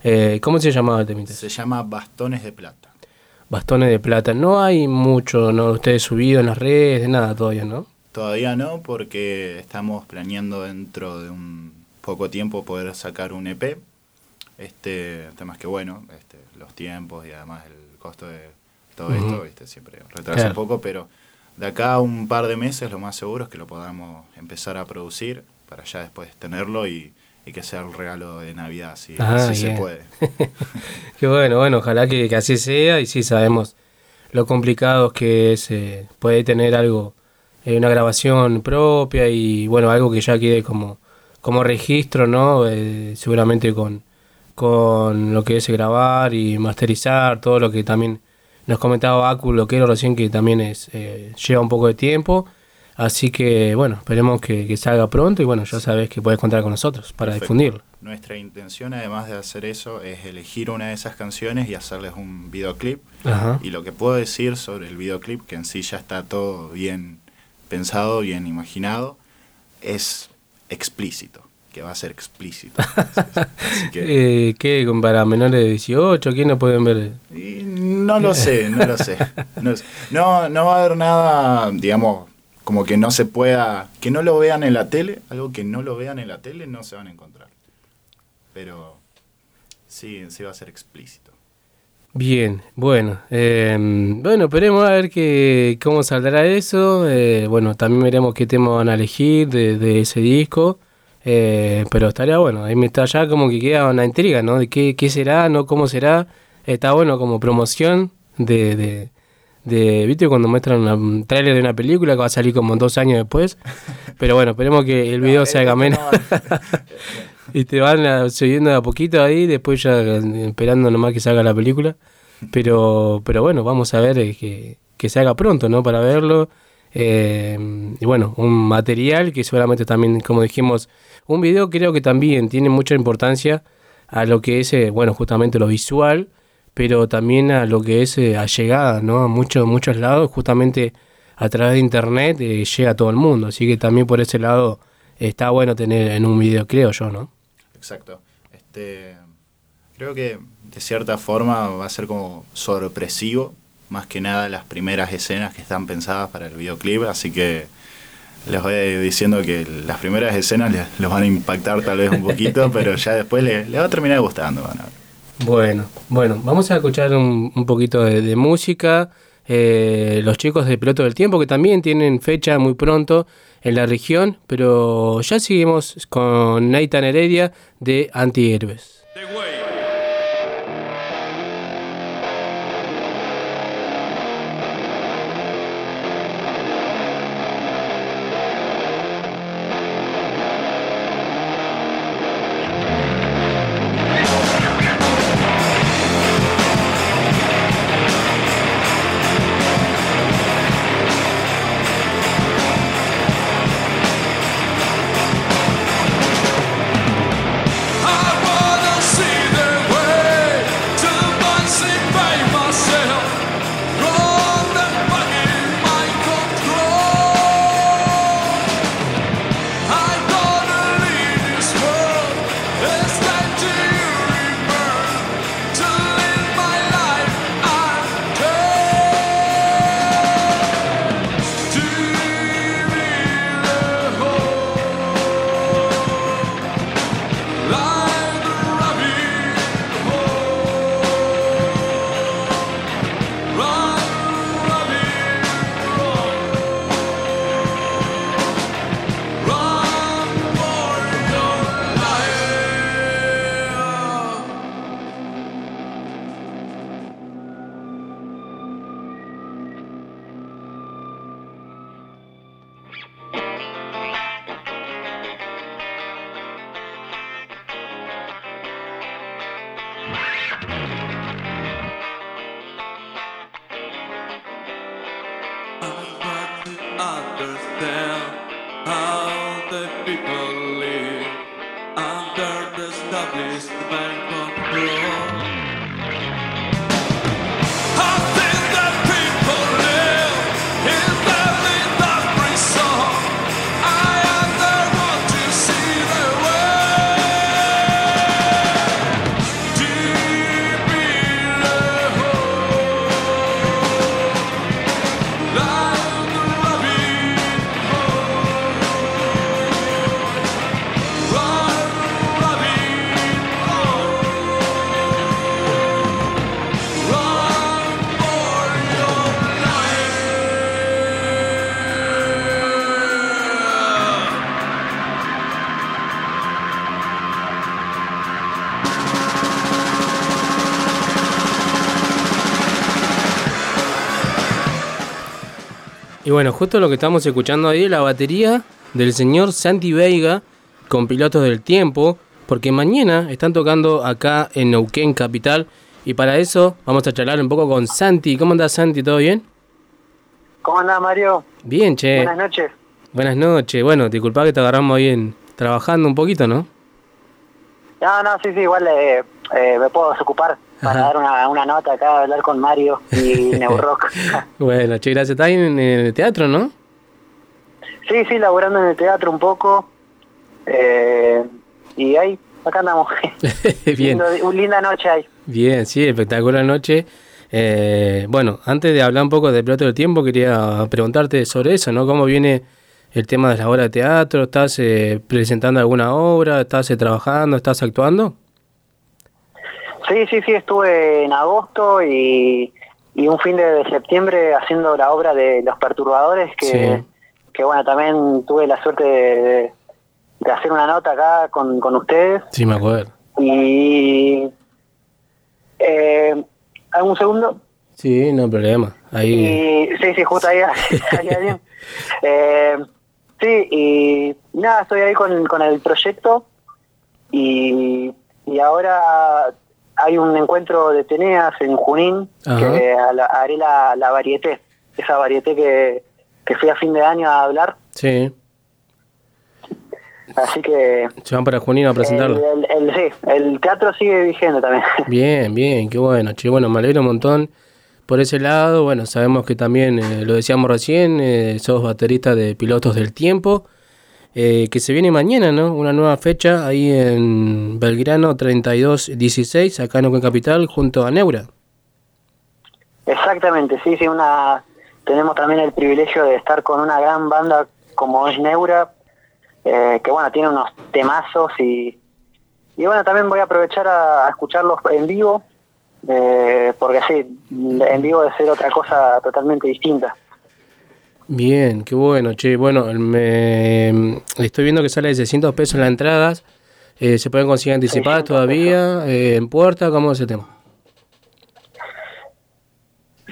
Eh, ¿Cómo se llamaba el temita? Se llama Bastones de Plata. Bastones de plata. No hay mucho, ¿no? Ustedes subido en las redes, nada todavía, ¿no? Todavía no, porque estamos planeando dentro de un poco tiempo poder sacar un EP. Este, temas que bueno, este, los tiempos y además el costo de todo esto, ¿viste? siempre retrasa Claro. un poco, pero de acá a un par de meses lo más seguro es que lo podamos empezar a producir para ya después tenerlo y, y que sea el regalo de Navidad, si, Ah, si se puede. Qué bueno, bueno, ojalá que, que así sea y sí sabemos lo complicado que es eh, poder tener algo, eh, una grabación propia y bueno, algo que ya quede como, como registro, ¿no? Eh, seguramente con, con lo que es grabar y masterizar, todo lo que también nos comentaba Acu, lo que era recién que también es eh, lleva un poco de tiempo. Así que bueno, esperemos que, que salga pronto y bueno, ya sabes que puedes contar con nosotros para Perfecto. difundirlo. Nuestra intención, además de hacer eso, es elegir una de esas canciones y hacerles un videoclip. Ajá. Y lo que puedo decir sobre el videoclip, que en sí ya está todo bien pensado, bien imaginado, es explícito, que va a ser explícito. Así que Eh, ¿Qué? ¿Para menores de 18? ¿Quién no pueden ver? y no lo sé, no lo sé. No, sé. no, no va a haber nada, digamos, como que no se pueda, que no lo vean en la tele, algo que no lo vean en la tele no se van a encontrar. Pero sí, sí va a ser explícito. Bien, bueno. eh, bueno, esperemos a ver que, cómo saldrá eso. eh, bueno, también veremos qué tema van a elegir de, de ese disco. Eh, pero estaría bueno. Ahí me está ya como que queda una intriga, ¿no? De qué, qué será, ¿no? ¿Cómo será? Está bueno como promoción de... de de, ¿Viste cuando muestran un tráiler de una película que va a salir como dos años después? Pero bueno, esperemos que el video se haga menos. y te van a- subiendo de a poquito ahí, después ya eh, esperando nomás que salga la película. Pero, pero bueno, vamos a ver eh, que, que se haga pronto, ¿no? Para verlo. Eh, y bueno, un material que seguramente también, como dijimos, un video creo que también tiene mucha importancia a lo que es, eh, bueno, justamente lo visual, pero también a lo que es eh, allegada, ¿no? A muchos, muchos lados, justamente a través de internet eh, llega a todo el mundo. Así que también por ese lado está bueno tener en un video, creo yo, ¿no? Exacto. Este, creo que de cierta forma va a ser como sorpresivo, más que nada las primeras escenas que están pensadas para el videoclip, así que les voy diciendo que las primeras escenas les, los van a impactar tal vez un poquito, pero ya después les, les va a terminar gustando. van a ver. Bueno, bueno, vamos a escuchar un, un poquito de, de música. Eh, los chicos de Piloto del Tiempo que también tienen fecha muy pronto en la región, pero ya seguimos con Nathan Heredia de Antihéroes. Bueno, justo lo que estamos escuchando ahí es la batería del señor Santi Veiga con Pilotos del Tiempo, porque mañana están tocando acá en Neuquén Capital y para eso vamos a charlar un poco con Santi. ¿Cómo andás Santi? ¿Todo bien? ¿Cómo andás, Mario? Bien, che. Buenas noches. Buenas noches. Bueno, disculpa que te agarramos ahí en- trabajando un poquito, ¿no? No, no, sí, sí, igual eh, eh, me puedo desocupar para Ajá. dar una, una nota acá, hablar con Mario y Neurock. Bueno, che, gracias. Estás en el teatro, ¿no? sí, sí, laburando en el teatro un poco. eh, y ahí, acá andamos. bien. Lindo- una linda noche ahí. Bien, sí, espectacular noche. Eh, bueno, antes de hablar un poco de Piloto del Tiempo, quería preguntarte sobre eso, ¿no? ¿Cómo viene el tema de la obra de teatro? ¿Estás eh, presentando alguna obra? ¿Estás eh, trabajando? ¿Estás actuando? Sí, sí, sí, estuve en agosto y, y un fin de, de septiembre haciendo la obra de Los Perturbadores, que, Sí. que bueno, también tuve la suerte de, de hacer una nota acá con, con ustedes. Sí, me acuerdo. Y... Eh, ¿Hago un segundo? Sí, no problema. Ahí. Y, sí, sí, justo ahí. Eh, sí, y nada, estoy ahí con, con el proyecto y, y ahora hay un encuentro de Teneas en Junín Ajá. que a la- haré la, la varieté, esa varieté que, que fui a fin de año a hablar, Sí, así que... se van para Junín a presentarlo. El, el- el- sí, el teatro sigue vigente también. Bien, bien, qué bueno, che. Bueno, me alegro un montón por ese lado. Bueno, sabemos que también, eh, lo decíamos recién, eh, sos baterista de Pilotos del Tiempo, eh, que se viene mañana, ¿no? Una nueva fecha ahí en Belgrano 3216, acá en Neuquén Capital, junto a Neura. Exactamente, sí, sí, una tenemos también el privilegio de estar con una gran banda como es Neura, eh, que bueno, tiene unos temazos y, y bueno, también voy a aprovechar a, escucharlos en vivo, eh, porque sí, en vivo debe ser otra cosa totalmente distinta. Bien, qué bueno, che. Bueno, me, estoy viendo que sale de 600 pesos la entrada. Eh, ¿Se pueden conseguir anticipadas todavía? Eh, ¿En puerta? ¿Cómo es ese tema?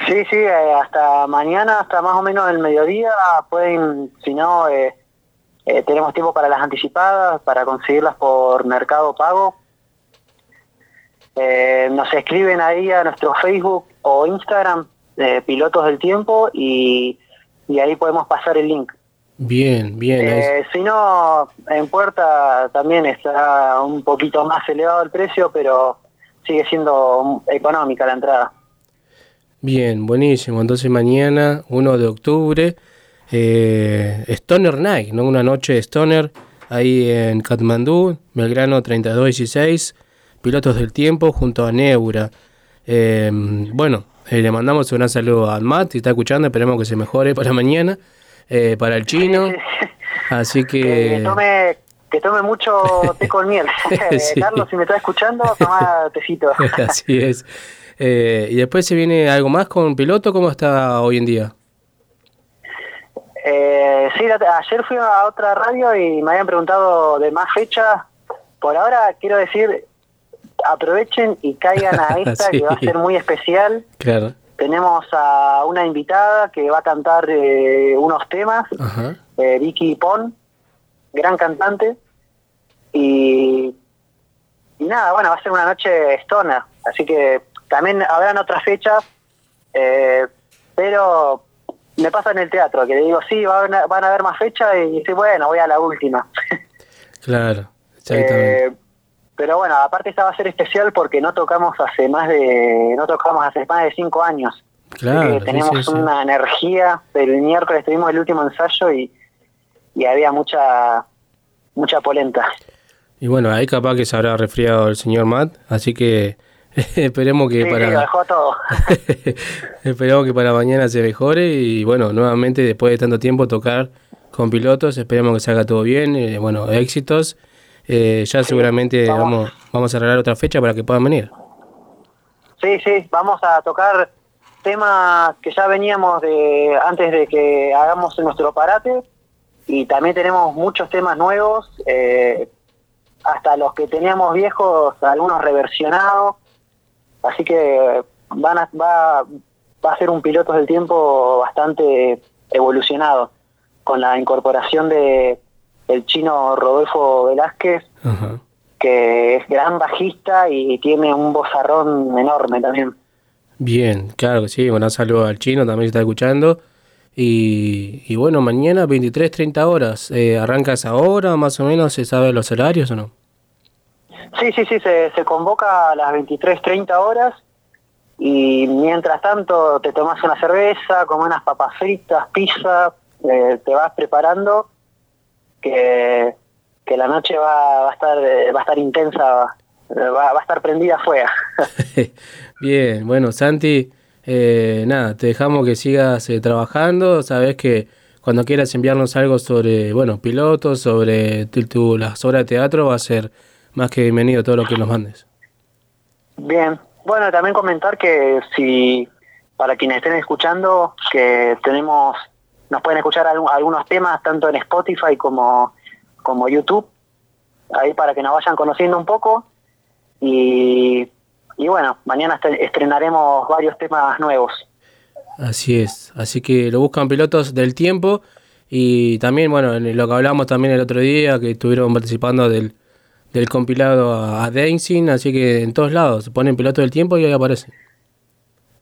Sí, sí, eh, hasta mañana, hasta más o menos el mediodía, pueden, si no, eh, eh, tenemos tiempo para las anticipadas, para conseguirlas por Mercado Pago. Eh, nos escriben ahí a nuestro Facebook o Instagram, eh, Pilotos del Tiempo, y, y ahí podemos pasar el link. Bien, bien. Eh, si no, en puerta también está un poquito más elevado el precio, pero sigue siendo económica la entrada. Bien, buenísimo. Entonces mañana, 1 de octubre, eh, Stoner Night, ¿no? Una noche de Stoner ahí en Katmandú, Belgrano 3216, Pilotos del Tiempo junto a Neura. Eh, bueno, eh, le mandamos un gran saludo a Matt, si está escuchando, esperemos que se mejore para mañana, eh, para el chino. Así Que que... tome, que tome mucho té con miel. Sí. Carlos, si me está escuchando, toma tecito. Así es. Eh, y después se viene algo más con piloto, ¿cómo está hoy en día? Eh, sí, ayer fui a otra radio y me habían preguntado de más fechas. Por ahora quiero decir, aprovechen y caigan a esta Sí. que va a ser muy especial. Claro. Tenemos a una invitada que va a cantar eh, unos temas, Ajá. eh, Vicky Pon, gran cantante. Y, y nada, bueno, va a ser una noche stoner, así que también habrán otras fechas, eh, pero me pasa en el teatro, que le digo, sí, va a van a haber más fechas y sí, bueno, voy a la última. Claro, exactamente. Pero bueno, aparte esta va a ser especial porque no tocamos hace más de, no tocamos hace más de cinco años. Claro, sí, tenemos sí, sí. una energía, el miércoles tuvimos el último ensayo y, y había mucha, mucha polenta. Y bueno, ahí capaz que se habrá resfriado el señor Matt, así que esperemos que Sí, sí, lo para dejó todo. esperemos que para mañana se mejore y bueno, nuevamente después de tanto tiempo tocar con pilotos, esperemos que salga todo bien, eh, bueno, éxitos. Eh, ya seguramente vamos. vamos a arreglar otra fecha para que puedan venir. Sí, sí, vamos a tocar temas que ya veníamos de antes de que hagamos nuestro parate y también tenemos muchos temas nuevos, eh, hasta los que teníamos viejos, algunos reversionados, así que van a, va, va a ser un piloto del tiempo bastante evolucionado con la incorporación de el chino Rodolfo Velázquez que es gran bajista y tiene un vozarrón enorme también. Bien, claro que sí, bueno, saludo al chino, también está escuchando. Y, y bueno, mañana 23, 30 horas, eh, ¿arranca esa hora más o menos? ¿Se sabe los horarios o no? Sí, sí, sí, se, se convoca a las 23.30 horas y mientras tanto te tomas una cerveza, comes unas papas fritas, pizza, eh, te vas preparando que, que la noche va, va a estar eh, va a estar intensa, eh, va, va a estar prendida fuera. Bien, bueno, Santi, eh, nada, te dejamos que sigas eh, trabajando. Sabes que cuando quieras enviarnos algo sobre, bueno, pilotos, sobre tu, tu- las obras de teatro, va a ser más que bienvenido todo lo que nos mandes. Bien, bueno, también comentar que si para quienes estén escuchando, que tenemos, nos pueden escuchar algu- algunos temas tanto en Spotify como, como YouTube, ahí para que nos vayan conociendo un poco. Y, y bueno, mañana estre- estrenaremos varios temas nuevos. Así es, así que lo buscan pilotos del tiempo y también, bueno, en lo que hablamos también el otro día, que estuvieron participando del, del compilado a, a Dancing, así que en todos lados ponen pilotos del tiempo y ahí aparecen.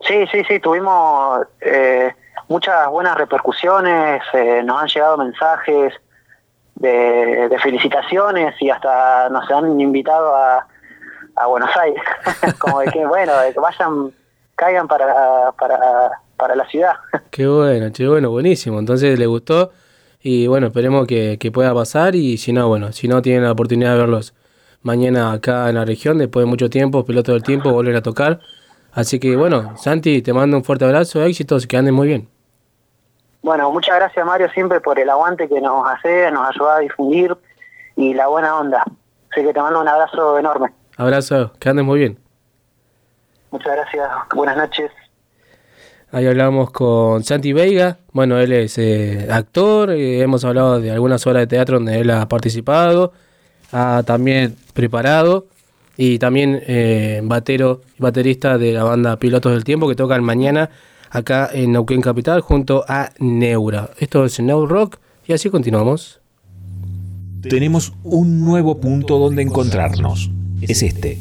Sí, sí, sí, tuvimos eh, muchas buenas repercusiones, eh, nos han llegado mensajes de, de felicitaciones y hasta nos han invitado a, a Buenos Aires, como de que, bueno, que vayan, caigan para, para, para la ciudad. Qué bueno, qué bueno, buenísimo. Entonces le gustó y bueno, esperemos que, que pueda pasar y si no, bueno, si no tienen la oportunidad de verlos mañana acá en la región, después de mucho tiempo, piloto del tiempo, volver a tocar. Así que bueno, Santi, te mando un fuerte abrazo, éxitos, que anden muy bien. Bueno, muchas gracias Mario siempre por el aguante que nos hace, nos ayuda a difundir y la buena onda. Así que te mando un abrazo enorme. Abrazo, que anden muy bien. Muchas gracias, buenas noches. Ahí hablamos con Santi Veiga. Bueno, él es eh, actor. eh, hemos hablado de algunas obras de teatro donde él ha participado. Ha también preparado. Y también eh, batero baterista de la banda Pilotos del Tiempo que tocan mañana acá en Neuquén Capital junto a Neura. Esto es Neu Rock y así continuamos. Tenemos un nuevo punto donde encontrarnos. Es este.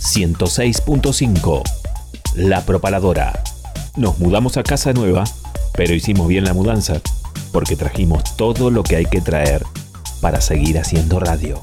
106.5. La Propaladora. Nos mudamos a casa nueva, pero hicimos bien la mudanza, porque trajimos todo lo que hay que traer para seguir haciendo radio.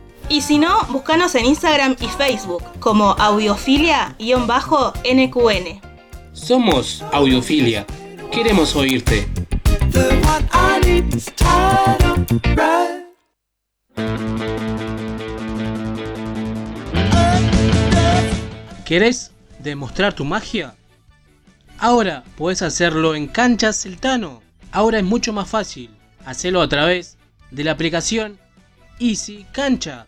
Y si no, búscanos en Instagram y Facebook como audiofilia-nqn. Somos Audiofilia. Queremos oírte. ¿Querés demostrar tu magia? Ahora puedes hacerlo en Canchas Celtano. Ahora es mucho más fácil. Hacelo a través de la aplicación Easy Cancha.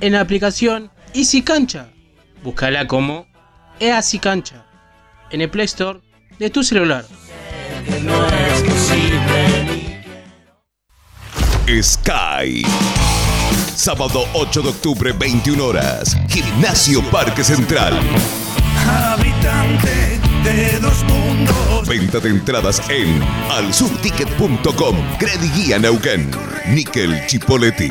en la aplicación Easy Cancha. Búscala como Easy Cancha en el Play Store de tu celular. Sky. Sábado 8 de octubre, 21 horas. Gimnasio Parque Central. Habitante de dos mundos. Venta de entradas en alsubticket.com. Guía Neuquén. Nickel Chipoletti.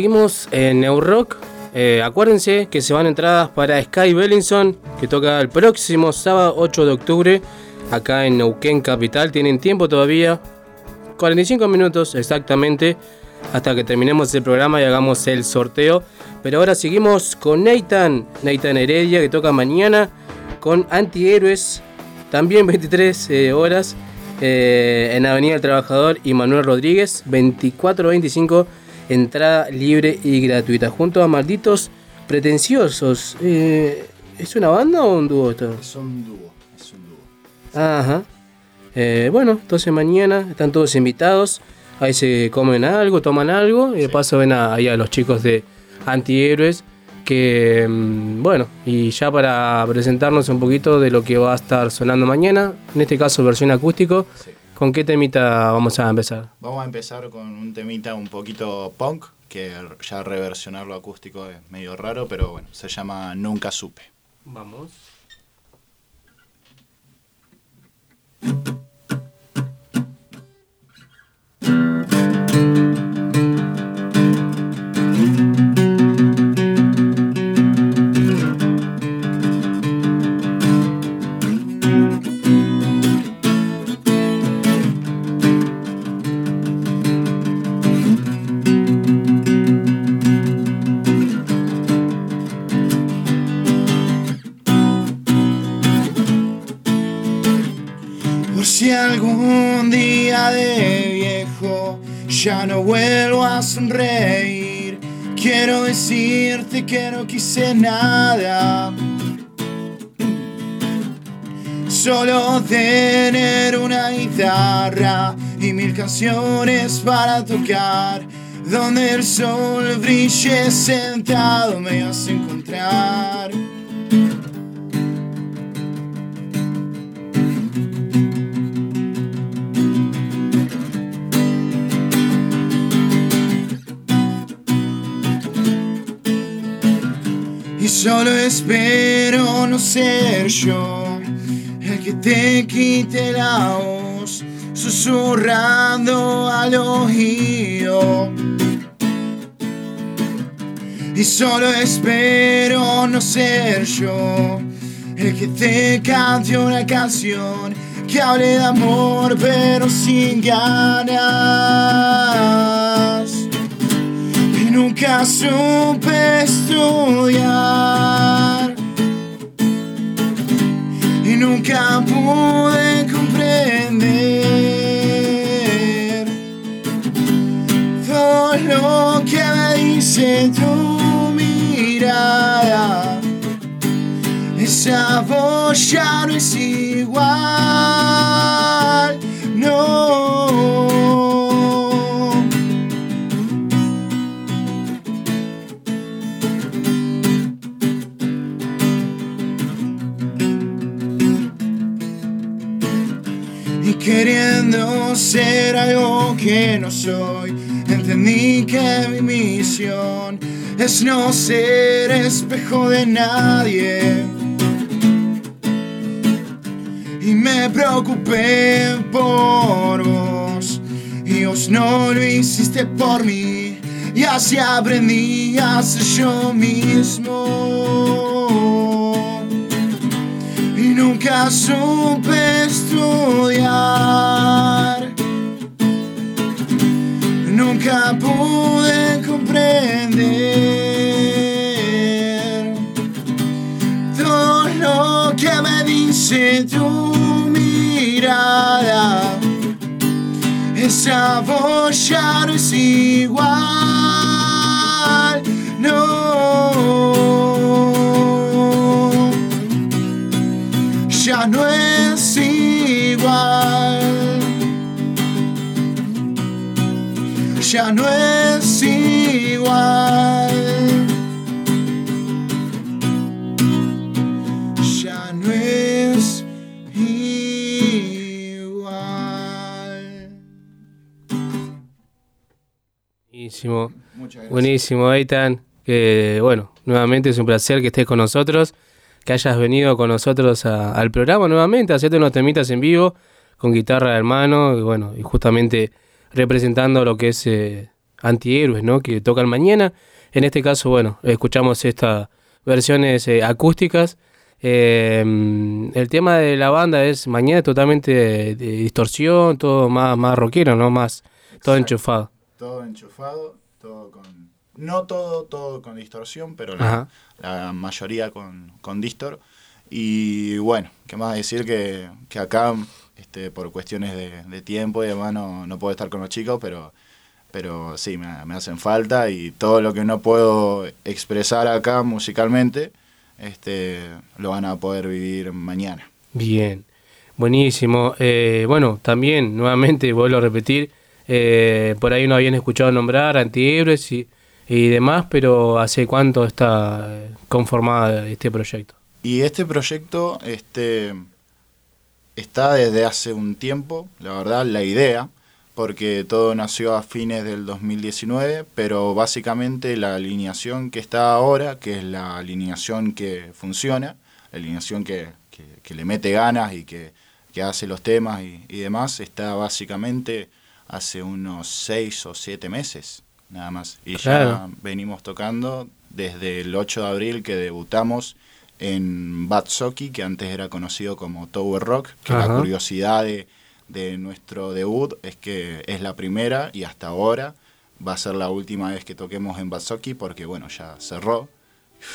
Seguimos en New Rock. Eh, acuérdense que se van entradas para Sky Bellinson, que toca el próximo sábado 8 de octubre, acá en Neuquén Capital. Tienen tiempo todavía, 45 minutos exactamente, hasta que terminemos el programa y hagamos el sorteo. Pero ahora seguimos con Nathan, Nathan Heredia, que toca mañana, con Antihéroes, también 23 eh, horas, eh, en Avenida del Trabajador y Manuel Rodríguez, 24-25 entrada libre y gratuita, junto a Malditos Pretenciosos. Eh, ¿Es una banda o un dúo esto? Es un dúo, es un dúo. Ajá. Eh, bueno, entonces mañana están todos invitados. Ahí se comen algo, toman algo y de paso ven a, ahí a los chicos de Antihéroes. Que mm, bueno, y ya para presentarnos un poquito de lo que va a estar sonando mañana, en este caso versión acústico, ¿con qué temita vamos a empezar? Vamos a empezar con un temita un poquito punk, que ya reversionarlo acústico es medio raro, pero bueno, se llama Nunca Supe. Vamos. De viejo ya no vuelvo a sonreír, quiero decirte que no quise nada. Solo tener una guitarra y mil canciones para tocar. Donde el sol brille sentado me vas a encontrar. Solo espero no ser yo el que te quite la voz, susurrando al oído. Y solo espero no ser yo el que te cante una canción que hable de amor pero sin ganas. Y nunca supe ya no es igual, no. Y queriendo ser algo que no soy, entendí que mi misión es no ser espejo de nadie. Por vos, y vos no lo hiciste por mí, y así aprendí a ser yo mismo. Y nunca supe estudiar. Nunca pude comprender todo lo que me dice tu mirada. Esa voz ya no es igual, no. Ya no es igual. ya no es Buenísimo. Muchas gracias. Buenísimo, Eitan. Que bueno, nuevamente es un placer que estés con nosotros, que hayas venido con nosotros a- al programa nuevamente, hacerte unos temitas en vivo, con guitarra de mano, y bueno, y justamente representando lo que es eh, antihéroes, ¿no? Que tocan mañana. En este caso, bueno, escuchamos estas versiones eh, acústicas. Eh, el tema de la banda es mañana totalmente de, de distorsión, todo más, más rockero, ¿no? Más, todo enchufado. Todo enchufado, todo con... No todo, todo con distorsión, pero la, la mayoría con, con distor. Y bueno, qué más decir que, que acá, este, por cuestiones de, de tiempo y demás, no, no puedo estar con los chicos, pero, pero sí, me, me hacen falta y todo lo que no puedo expresar acá musicalmente, este, lo van a poder vivir mañana. Bien, buenísimo. Eh, bueno, también, nuevamente, vuelvo a repetir, eh, por ahí no habían escuchado nombrar antihéroes y, y demás, pero ¿hace cuánto está eh, conformada este proyecto? Y este proyecto este, está desde hace un tiempo, la verdad, la idea, porque todo nació a fines del 2019, pero básicamente la alineación que está ahora, que es la alineación que funciona, la alineación que, que- que le mete ganas y que, que hace los temas y, y demás, está básicamente hace unos seis o siete meses, nada más. Y ya venimos tocando desde el 8 de abril que debutamos en Bad Socky, que antes era conocido como Tower Rock, que la curiosidad de, de nuestro debut es que es la primera y hasta ahora va a ser la última vez que toquemos en Bad Socky porque bueno, ya cerró.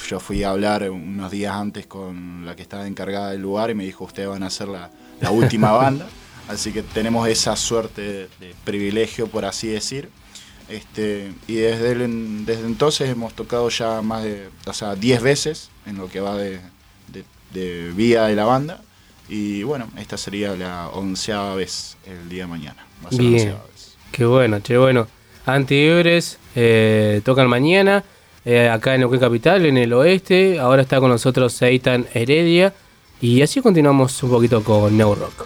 Yo fui a hablar unos días antes con la que estaba encargada del lugar y me dijo, ustedes van a ser la, la última banda. Así que tenemos esa suerte de, de privilegio, por así decir. Este, y desde, el- desde entonces hemos tocado ya más de, o sea, 10 veces en lo que va de, de, de vida de la banda. Y bueno, esta sería la onceava vez el día de mañana. Va a ser Bien, vez. qué bueno, che, bueno. Antihéroes eh, tocan mañana, eh, acá en Neuquén Capital, en el oeste. Ahora está con nosotros Seitan Heredia. Y así continuamos un poquito con New Rock.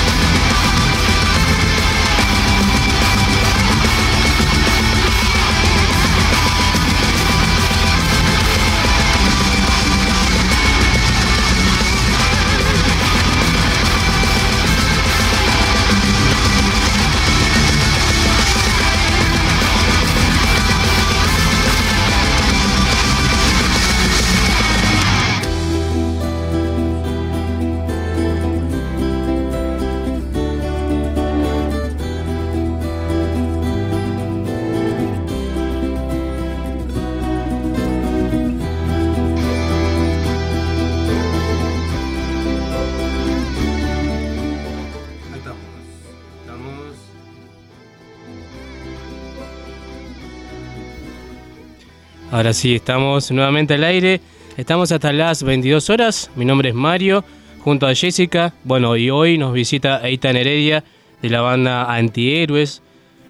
Ahora sí, estamos nuevamente al aire. Estamos hasta las 22 horas. Mi nombre es Mario, junto a Jessica. Bueno, y hoy nos visita Eitan Heredia de la banda Antihéroes.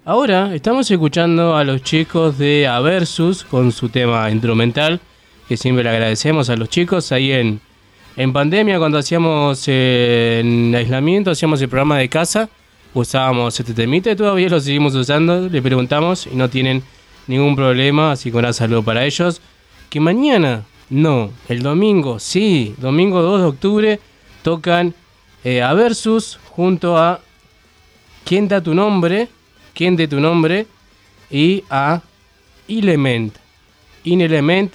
Ahora estamos escuchando a los chicos de Aversus con su tema instrumental, que siempre le agradecemos a los chicos ahí en, en pandemia, cuando hacíamos eh, en aislamiento, hacíamos el programa de casa, usábamos este temita todavía lo seguimos usando. Le preguntamos y no tienen ningún problema, así que un saludo para ellos. Que mañana, no, el domingo, sí, domingo 2 de octubre, tocan eh, a Versus junto a ¿Quién da tu nombre? ¿Quién de tu nombre? Y a Element. Inelement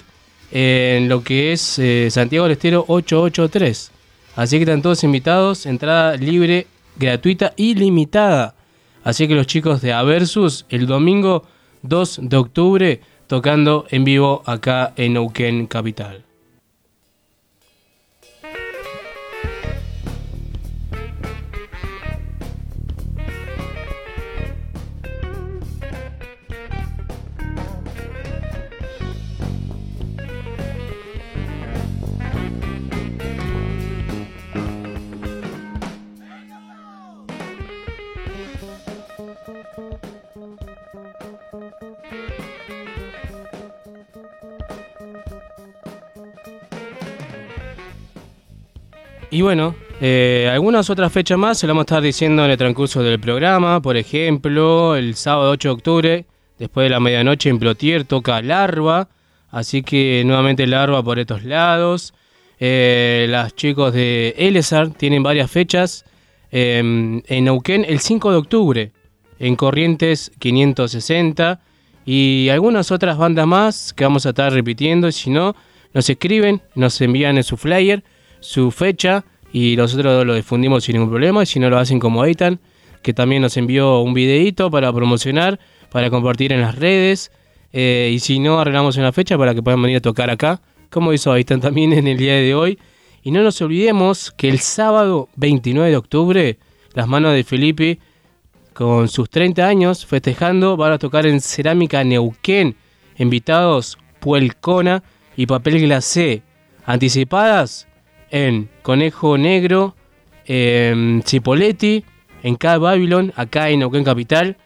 en lo que es eh, Santiago del Estero 883. Así que están todos invitados, entrada libre, gratuita y limitada. Así que los chicos de Aversus el domingo 2 de octubre tocando en vivo acá en Neuquén Capital. Y bueno, eh, algunas otras fechas más se las vamos a estar diciendo en el transcurso del programa. Por ejemplo, el sábado 8 de octubre, después de la medianoche en Plotier, toca Larva. Así que nuevamente Larva por estos lados. Eh, las chicos de Elezar tienen varias fechas. eh, en Neuquén el 5 de octubre, en Corrientes 560. Y algunas otras bandas más que vamos a estar repitiendo. Si no, nos escriben, nos envían en su flyer su fecha y nosotros lo difundimos sin ningún problema. Y si no lo hacen como Eitan, que también nos envió un videito para promocionar, para compartir en las redes. Eh, y si no, arreglamos una fecha para que puedan venir a tocar acá, como hizo Eitan también en el día de hoy. Y no nos olvidemos que el sábado 29 de octubre, las manos de Felipe, con sus 30 años, festejando, van a tocar en Cerámica Neuquén. Invitados Puelcona y Papel Glacé. Anticipadas en Conejo Negro, en Cipoletti, en K Babylon, acá en Neuquén Capital,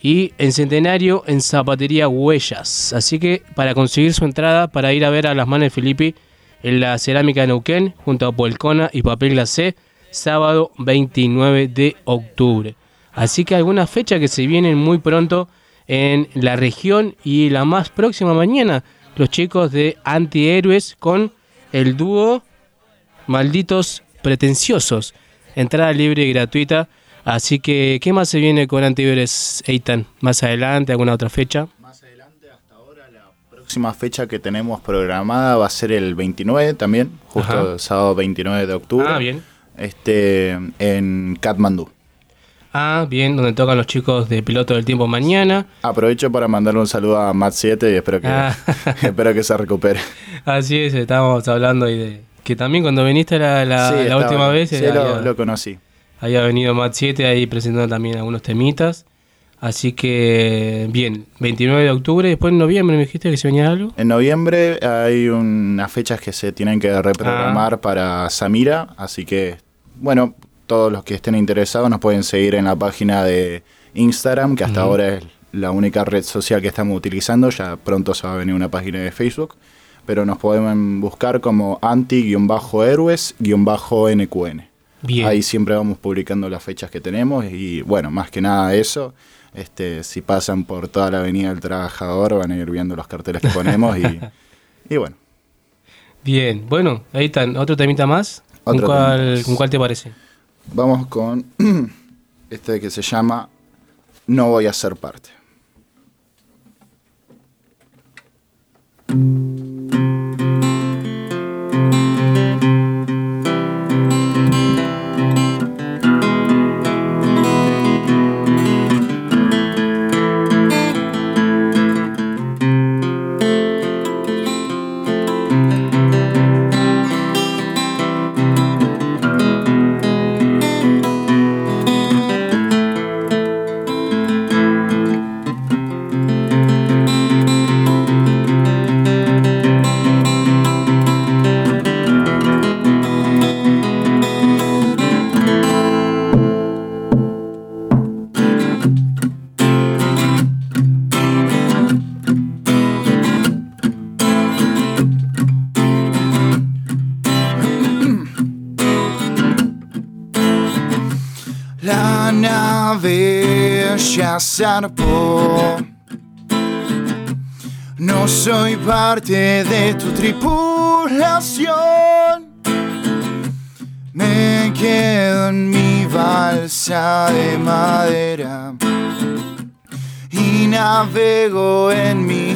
y en Centenario en Zapatería Huellas. Así que para conseguir su entrada, para ir a ver a las manos de Felipe en la Cerámica de Neuquén, junto a Puelcona y Papel Glacé, sábado 29 de octubre. Así que algunas fechas que se vienen muy pronto en la región y la más próxima mañana, los chicos de Antihéroes con el dúo Malditos Pretenciosos. Entrada libre y gratuita. Así que, ¿qué más se viene con Antihéroes, Eitan? ¿Más adelante? ¿Alguna otra fecha? próxima fecha que tenemos programada va a ser el 29 también, justo Ajá. el sábado 29 de octubre. Ah, bien. Este, en Katmandú. Ah, bien, donde tocan los chicos de Piloto del Tiempo mañana. Aprovecho para mandarle un saludo a Matt 7 y espero que, Ah. espero que se recupere. Así es, estábamos hablando ahí de... Que también cuando viniste la, la, Sí, la estaba- última vez... sí, lo- había- lo conocí. Había venido Matt 7 ahí presentando también algunos temitas. Así que, bien, 29 de octubre, después en noviembre me dijiste que se venía algo. En noviembre hay unas fechas que se tienen que reprogramar Ah. para Samira, así que, bueno, todos los que estén interesados nos pueden seguir en la página de Instagram, que hasta ahora es la única red social que estamos utilizando, ya pronto se va a venir una página de Facebook, pero nos pueden buscar como anti-héroes-nqn. Bien. Ahí siempre vamos publicando las fechas que tenemos y bueno, más que nada eso, este, si pasan por toda la Avenida del Trabajador van a ir viendo los carteles que ponemos y, y bueno. Bien, bueno, ahí están, otro temita más. ¿Con Otro cuál, más. ¿Con cuál te parece? Vamos con este que se llama No voy a ser parte. Soy parte de tu tripulación. Me quedo en mi balsa de madera y navego en mi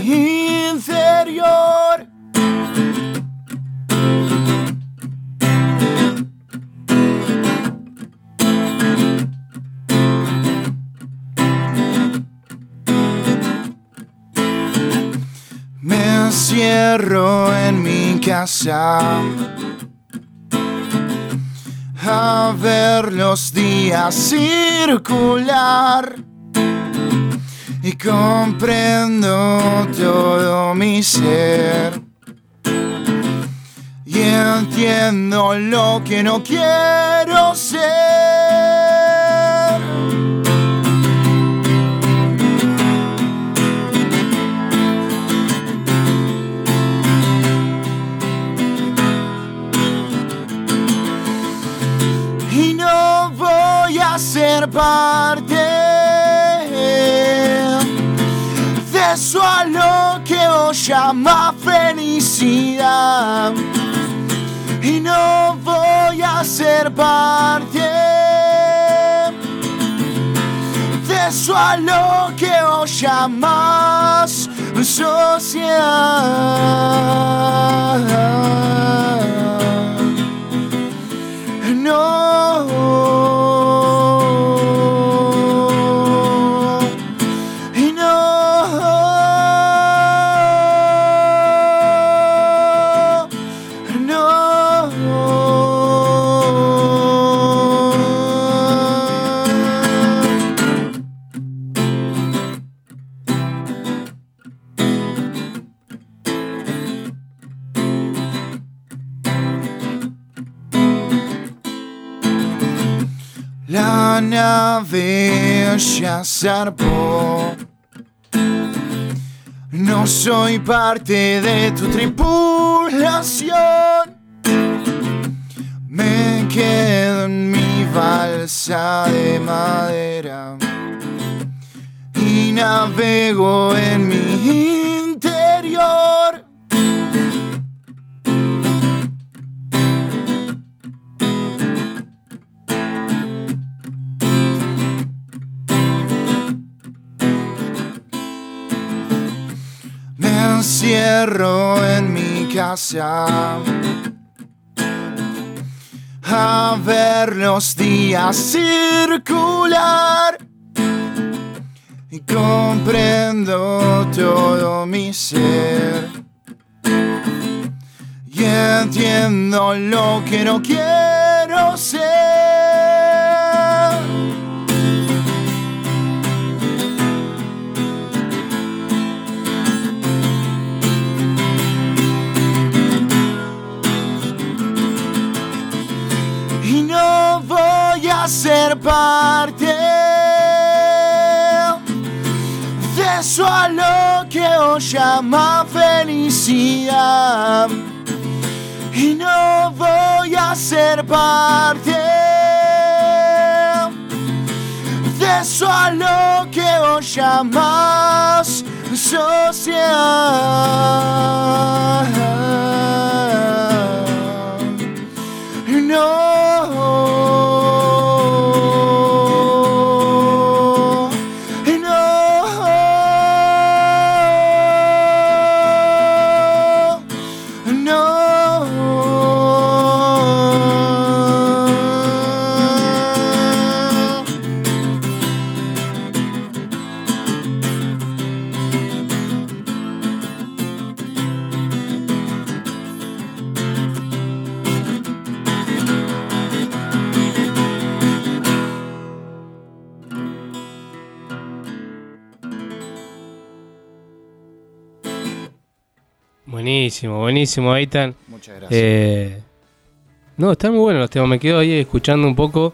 en mi casa. A ver los días circular. Y comprendo todo mi ser. Y entiendo lo que no quiero ser. Ser parte de eso a lo que vos llama felicidad. Y no voy a ser parte de eso a lo que vos llamas sociedad. No ya zarpó. No soy parte de tu tripulación. Me quedo en mi balsa de madera y navego en mi encierro en mi casa. A ver los días circular. Y comprendo todo mi ser. Y entiendo lo que no quiero ser. Ser parte de eso a lo que os llama felicidad. Y no voy a ser parte de eso a lo que os llamas sociedad. No Buenísimo, buenísimo, Aitan. Muchas gracias. Eh, no, están muy buenos los temas. Me quedo ahí escuchando un poco.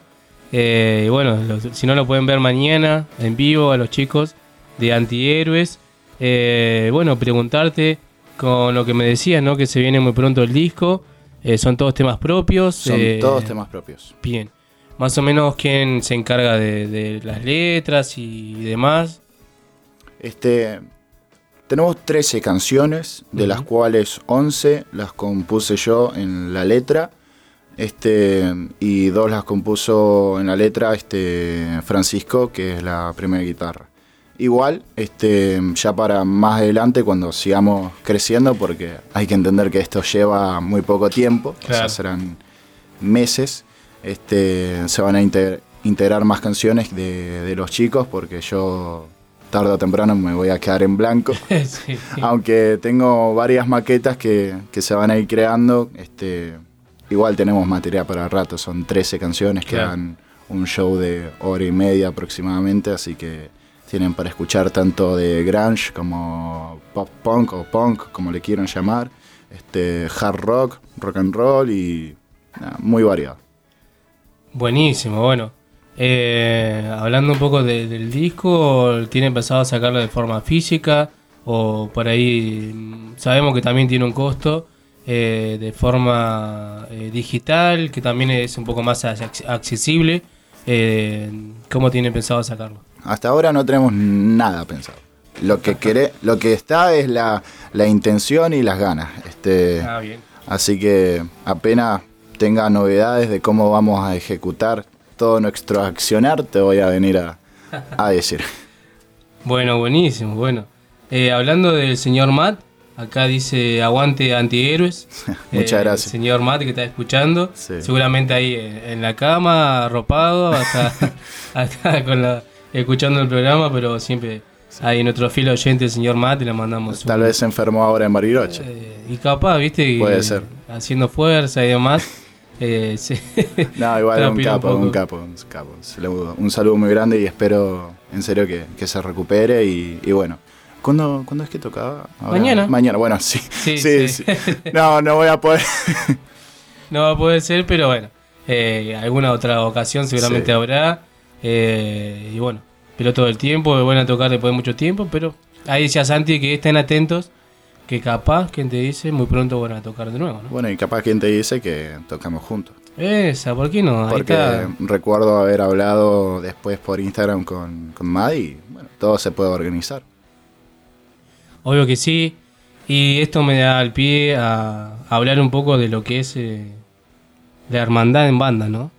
Eh, y bueno, los- si no lo pueden ver mañana en vivo a los chicos de Antihéroes. Eh, bueno, preguntarte con lo que me decías, ¿no? Que se viene muy pronto el disco. Son todos temas propios. Son todos temas propios. Bien. más o menos quién se encarga de, de las letras y demás. Este, tenemos 13 canciones, de las cuales 11 las compuse yo en la letra. Este, y dos las compuso en la letra este, Francisco, que es la primera guitarra. Igual, este, ya para más adelante, cuando sigamos creciendo, porque hay que entender que esto lleva muy poco tiempo, o sea, Claro. serán meses, este, se van a integrar más canciones de, de los chicos, porque yo tarde o temprano me voy a quedar en blanco. Sí. Aunque tengo varias maquetas que, que se van a ir creando, este, igual tenemos material para rato, son 13 canciones que Claro. dan un show de hora y media aproximadamente, así que tienen para escuchar tanto de grunge como pop punk o punk, como le quieran llamar, este, hard rock, rock and roll y nada, muy variado. Buenísimo, bueno. Eh, hablando un poco de- del disco, ¿tiene pensado sacarlo de forma física? O por ahí mm, sabemos que también tiene un costo eh, de forma eh, digital, que también es un poco más ac- accesible. ¿Cómo tiene pensado sacarlo? Hasta ahora no tenemos nada pensado. Lo que quere- lo que está es la, la intención y las ganas. Este, Ah, bien. Así que apenas tenga novedades de cómo vamos a ejecutar todo nuestro accionar, te voy a venir a, a decir. Bueno, buenísimo, bueno. Eh, hablando del señor Matt, acá dice aguante antihéroes. Muchas Eh, gracias. El señor Matt que está escuchando, Sí. seguramente ahí en, en la cama, arropado, acá, acá con la, escuchando el programa, pero siempre hay nuestro fiel oyente, el señor Matt, y le mandamos un- Tal vez se enfermó ahora en Bariloche. Y capaz, viste, Puede ser. haciendo fuerza y demás. Eh, sí. No, igual un capo, poco. un capo, un capo. Un saludo muy grande y espero en serio que, que se recupere y, y bueno. ¿Cuándo, ¿Cuándo es que tocaba? Ahora- Mañana. Mañana, bueno, sí. Sí, Sí, sí. sí. No, no voy a poder. No va a poder ser, pero bueno, eh, alguna otra ocasión seguramente habrá. eh, y bueno, pero todo el tiempo, van a tocar después de mucho tiempo, pero ahí decía Santi que estén atentos, que capaz, quien te dice, muy pronto van a tocar de nuevo, ¿no? Bueno, y capaz quien te dice que tocamos juntos. Esa, ¿por qué no? Porque está. recuerdo haber hablado después por Instagram con, con Mad y bueno, todo se puede organizar. Obvio que sí. Y esto me da el pie a hablar un poco de lo que es eh, la hermandad en banda, ¿no?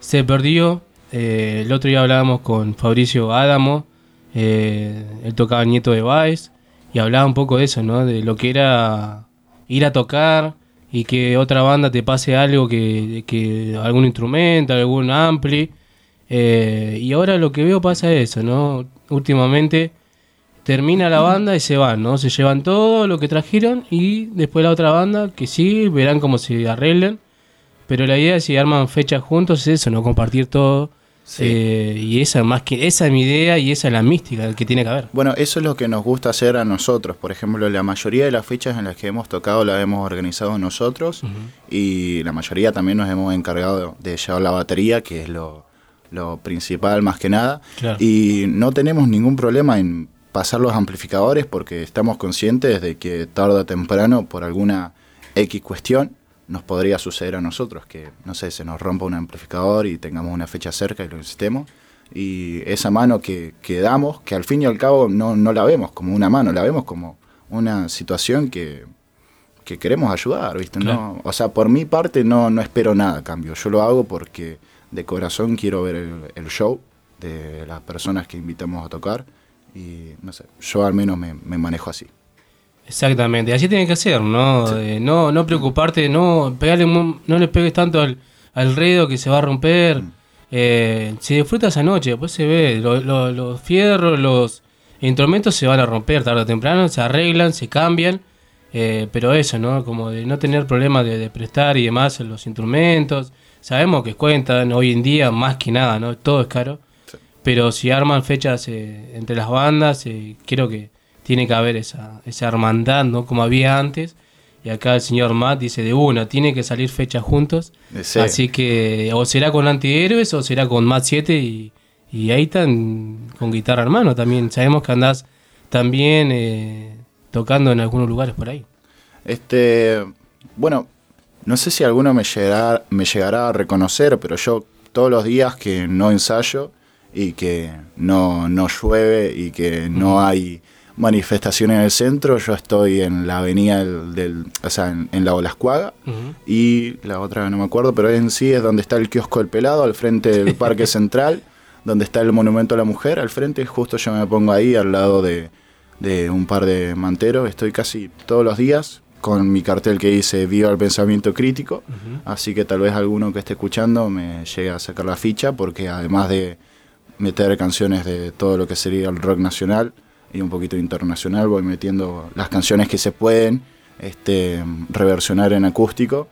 Se perdió. eh, el otro día hablábamos con Fabricio Adamo. eh, él tocaba Nieto de Baez. Y hablaba un poco de eso, ¿no? De lo que era ir a tocar y que otra banda te pase algo que, que algún instrumento, algún ampli. eh, y ahora lo que veo pasa eso, ¿no? Últimamente termina la banda y se van, ¿no? Se llevan todo lo que trajeron y después la otra banda, que sí, verán cómo se arreglan. Pero la idea si arman fechas juntos es eso, ¿no? Compartir todo. Eh, y esa más que esa es mi idea y esa es la mística que tiene que haber. Bueno, eso es lo que nos gusta hacer a nosotros. Por ejemplo, la mayoría de las fechas en las que hemos tocado las hemos organizado nosotros y la mayoría también nos hemos encargado de llevar la batería, que es lo, lo principal más que nada. Claro. Y no tenemos ningún problema en pasar los amplificadores porque estamos conscientes de que tarde o temprano, por alguna X cuestión, nos podría suceder a nosotros que, no sé, se nos rompa un amplificador y tengamos una fecha cerca y lo necesitemos. Y esa mano que, que damos, que al fin y al cabo no, no la vemos como una mano, la vemos como una situación que, que queremos ayudar, ¿viste? Claro. No, o sea, por mi parte no, no espero nada a cambio. Yo lo hago porque de corazón quiero ver el, el show de las personas que invitamos a tocar y no sé, yo al menos me, me manejo así. Exactamente, así tiene que ser, ¿no? Eh, no, no preocuparte, no pegarle, no le pegues tanto al, al redo que se va a romper. Eh, si disfrutas esa noche, después se ve, lo- lo- los fierros, los instrumentos se van a romper tarde o temprano, se arreglan, se cambian. eh, pero eso, ¿no? Como de no tener problemas de, de prestar y demás los instrumentos. Sabemos que cuentan hoy en día más que nada, ¿no? Todo es caro. Pero si arman fechas eh, entre las bandas, eh, creo que tiene que haber esa, esa hermandad, ¿no? Como había antes. Y acá el señor Matt dice de una, tiene que salir fechas juntos. Sí. Así que o será con Antihéroes o será con Matt 7 y, y ahí están con guitarra hermano también. Sabemos que andás también eh, tocando en algunos lugares por ahí. Este, bueno, no sé si alguno me llegará, me llegará a reconocer, pero yo todos los días que no ensayo y que no, no llueve y que no hay manifestaciones en el centro, yo estoy en la avenida del, del- o sea, en, en la Olascuaga y la otra no me acuerdo, pero en sí es donde está el kiosco del pelado, al frente del Parque Central, donde está el Monumento a la Mujer, al frente justo yo me pongo ahí al lado de, de un par de manteros, estoy casi todos los días con mi cartel que dice Viva el pensamiento crítico, así que tal vez alguno que esté escuchando me llegue a sacar la ficha, porque además de meter canciones de todo lo que sería el rock nacional y un poquito internacional, voy metiendo las canciones que se pueden este, reversionar en acústico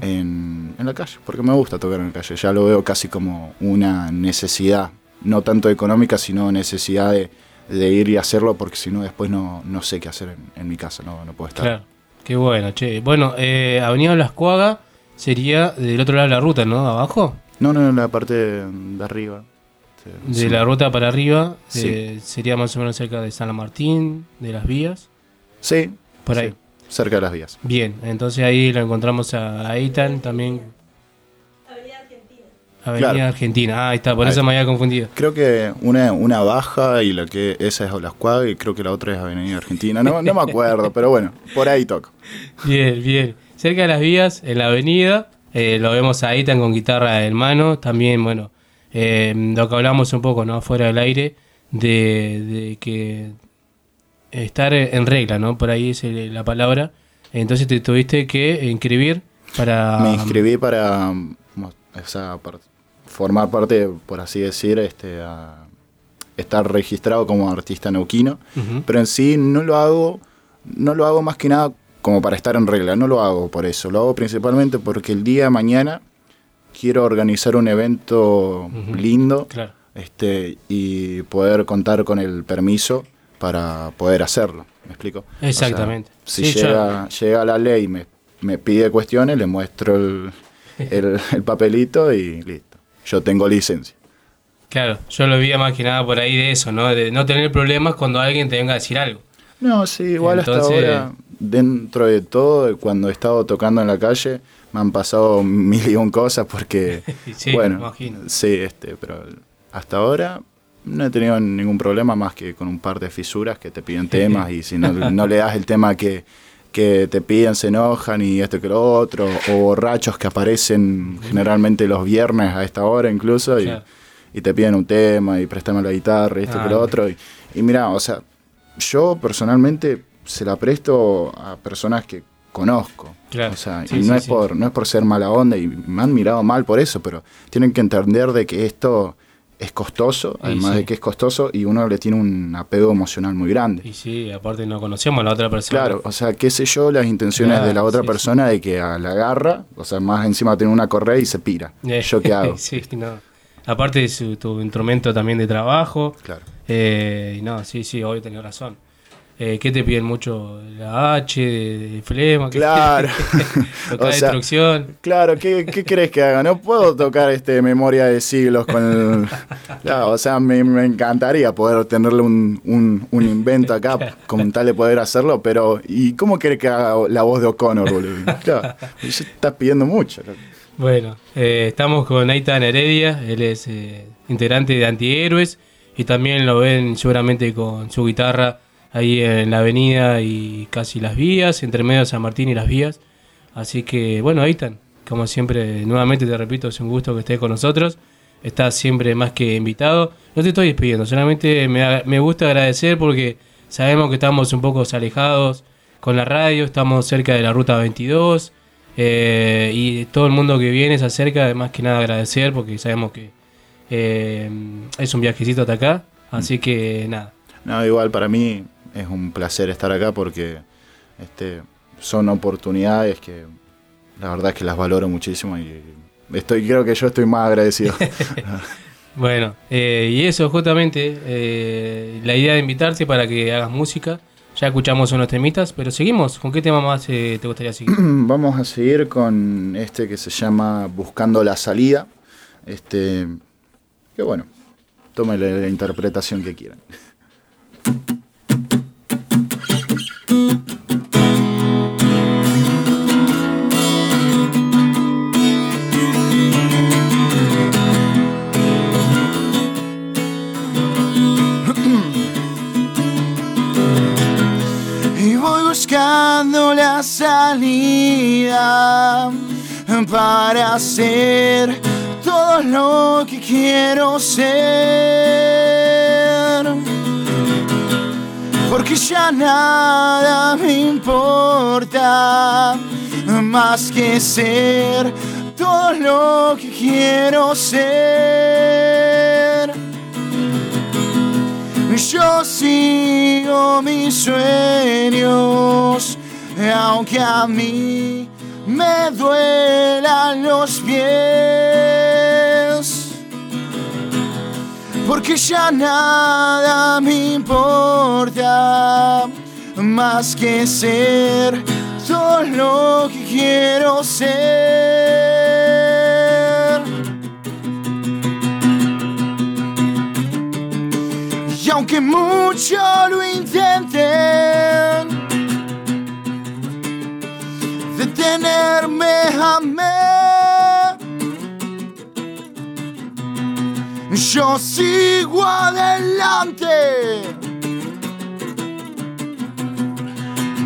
en, en la calle, porque me gusta tocar en la calle, ya lo veo casi como una necesidad, no tanto económica, sino necesidad de, de ir y hacerlo, porque si no después no, no sé qué hacer en, en mi casa, no, no puedo estar. Claro. Qué bueno, che. Bueno, eh, Avenida Las Cuagas sería del otro lado de la ruta, ¿no? Abajo. No, no, en la parte de arriba. De Sí. la ruta para arriba. Sí. eh, sería más o menos cerca de San Martín, de las vías. Sí. Por sí, ahí. cerca de las vías. Bien, entonces ahí lo encontramos a Eitan también. Avenida Claro. Argentina. Ah, ahí está, por Ahí eso está. me había confundido. Creo que una, una baja y la que esa es Olascuaga y creo que la otra es Avenida Argentina. No, no me acuerdo, pero bueno, por ahí toco. Bien, bien. Cerca de las vías, en la avenida, eh, lo vemos a Eitan con guitarra en mano. También, bueno, eh, lo que hablamos un poco, ¿no? Fuera del aire, de, de que estar en regla, ¿no? Por ahí es la palabra. Entonces te tuviste que inscribir para... Me inscribí para, mm, mo- o sea, para formar parte, por así decir, este, a estar registrado como artista neuquino. Pero en sí no lo hago, no lo hago más que nada como para estar en regla, no lo hago por eso, lo hago principalmente porque el día de mañana quiero organizar un evento lindo Claro. este, y poder contar con el permiso para poder hacerlo. ¿Me explico? O sea, Exactamente. si Sí, llega, llega la ley y me, me pide cuestiones, le muestro el, el- el papelito y listo. Yo tengo licencia. Claro, yo lo vi más que nada por ahí de eso, ¿no? De no tener problemas cuando alguien te venga a decir algo. No, sí, igual hasta Entonces- ahora, dentro de todo, cuando he estado tocando en la calle, me han pasado mil y un cosas porque, Sí, me bueno, imagino. sí, este, pero hasta ahora no he tenido ningún problema más que con un par de fisuras que te piden temas y si no, no le das el tema que, que te piden se enojan y esto que lo otro, o borrachos que aparecen generalmente los viernes a esta hora incluso y, Claro. y te piden un tema y préstame la guitarra y esto Ah, que lo bien. otro. Y, y mira, o sea, yo personalmente se la presto a personas que conozco. Claro. O sea, Sí, y sí, no es por no es por ser mala onda y me han mirado mal por eso, pero tienen que entender de que esto es costoso, además de que es costoso y uno le tiene un apego emocional muy grande. Y sí, aparte no conocemos a la otra persona. Claro, o sea, qué sé yo, las intenciones Claro, de la otra persona de que a la agarra, o sea, más encima tiene una correa y se pira. Eh, ¿Yo qué hago? sí, no. Aparte de su, tu instrumento también de trabajo. Claro. Eh, y no, sí, sí, hoy tenés razón. Eh, ¿Qué te piden mucho? La H de, flema. ¿Qué- Claro. Tocar O sea, destrucción. Claro, ¿qué, ¿qué crees que haga? No puedo tocar este memoria de siglos con el... Claro, o sea, me, me encantaría poder tenerle un, un- un invento acá con tal de poder hacerlo, pero ¿y cómo querés que haga la voz de O'Connor, boludo? Claro, estás pidiendo mucho. Bueno, eh, estamos con Aitan Heredia, él es eh, integrante de Antihéroes y también lo ven seguramente con su guitarra ahí en la avenida y casi las vías, entre medio de San Martín y las vías. Así que, bueno, Aitan, como siempre, nuevamente te repito, es un gusto que estés con nosotros. Estás siempre más que invitado. No te estoy despidiendo, solamente me, me gusta agradecer porque sabemos que estamos un poco alejados con la radio, estamos cerca de la ruta 22. eh, y todo el mundo que viene se acerca, más que nada agradecer porque sabemos que eh, es un viajecito hasta acá. Así que nada, No, igual para mí es un placer estar acá porque este, son oportunidades que la verdad es que las valoro muchísimo y estoy creo que yo estoy más agradecido. Bueno, eh, y eso justamente, eh, la idea de invitarte para que hagas música. Ya escuchamos unos temitas, pero seguimos. ¿Con qué tema más eh, te gustaría seguir? Vamos a seguir con este que se llama Buscando la salida. Este, que bueno, tómele la interpretación que quieran. Buscando la salida para hacer todo lo que quiero ser. Porque ya nada me importa más que ser todo lo que quiero ser. Yo sigo mis sueños, aunque a mí me duelan los pies. Porque ya nada me importa más que ser todo lo que quiero ser. Mucho lo intenten, detenerme mí. Yo sigo adelante.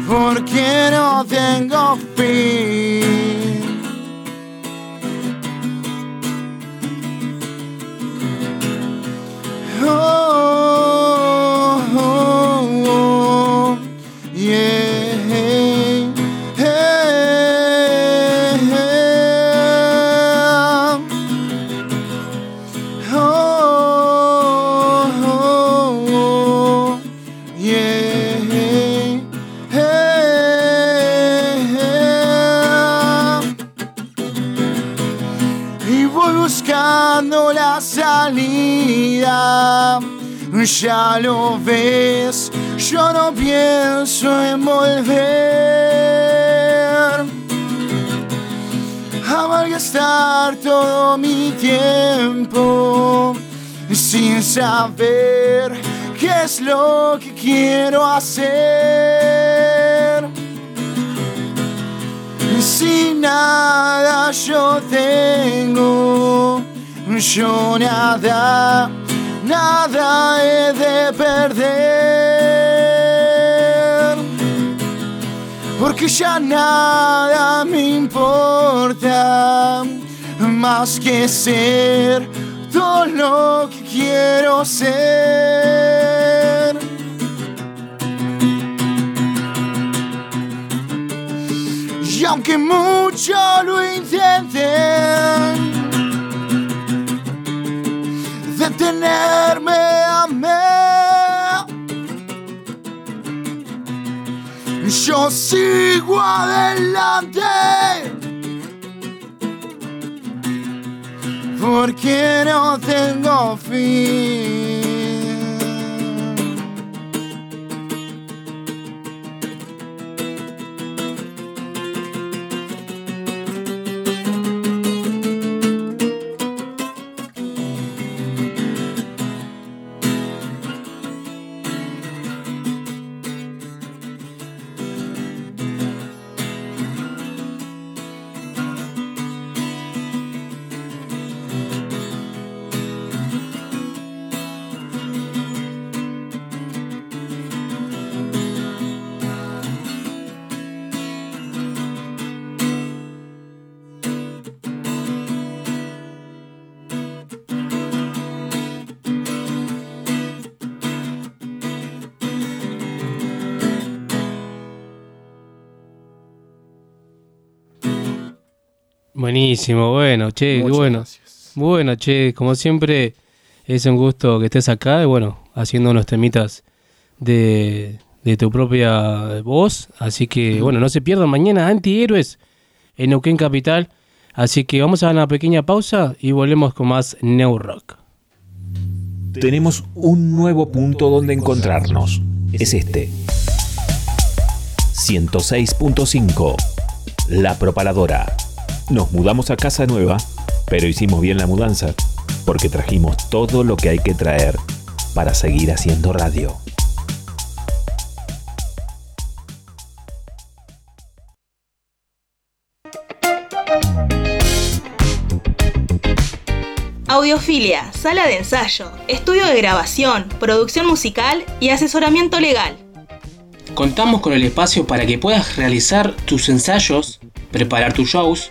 Porque no tengo fin. Oh, Ya lo ves, yo no pienso en volver a malgastar todo mi tiempo sin saber qué es lo que quiero hacer. Si nada yo tengo, yo nada, nada he de perder. Porque ya nada me importa más que ser todo lo que quiero ser. Y aunque mucho lo intenten, detenerme Yo sigo adelante. Porque no tengo fin. Buenísimo, bueno, che, Muchas bueno. Bueno, che, como siempre, es un gusto que estés acá y bueno, haciendo unos temitas de, de tu propia voz. Así que, bueno, no se pierdan mañana Antihéroes en Neuquén Capital. Así que vamos a dar una pequeña pausa y volvemos con más New Rock. Tenemos un nuevo punto donde encontrarnos. Es este. 106.5. La Propaladora. Nos mudamos a casa nueva, pero hicimos bien la mudanza, porque trajimos todo lo que hay que traer para seguir haciendo radio. Audiofilia, sala de ensayo, estudio de grabación, producción musical y asesoramiento legal. Contamos con el espacio para que puedas realizar tus ensayos, preparar tus shows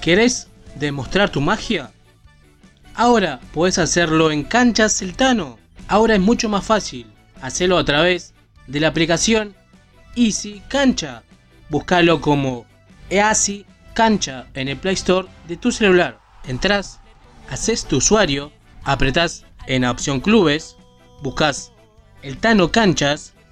¿Querés demostrar tu magia? Ahora puedes hacerlo en Canchas Celtano. Ahora es mucho más fácil. Hacelo a través de la aplicación Easy Cancha. Búscalo como Easy Cancha en el Play Store de tu celular. Entrás, haces tu usuario, apretás en la opción Clubes, buscas el Tano Canchas,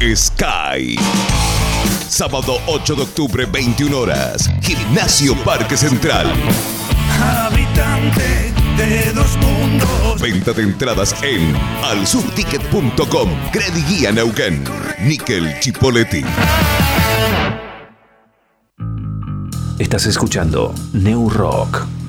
Sky. Sábado 8 de octubre, 21 horas. Gimnasio Parque Central. Habitante de dos mundos. Venta de entradas en alsubticket.com. Guía Neuquén. Nickel Chipoletti. Estás escuchando New Rock.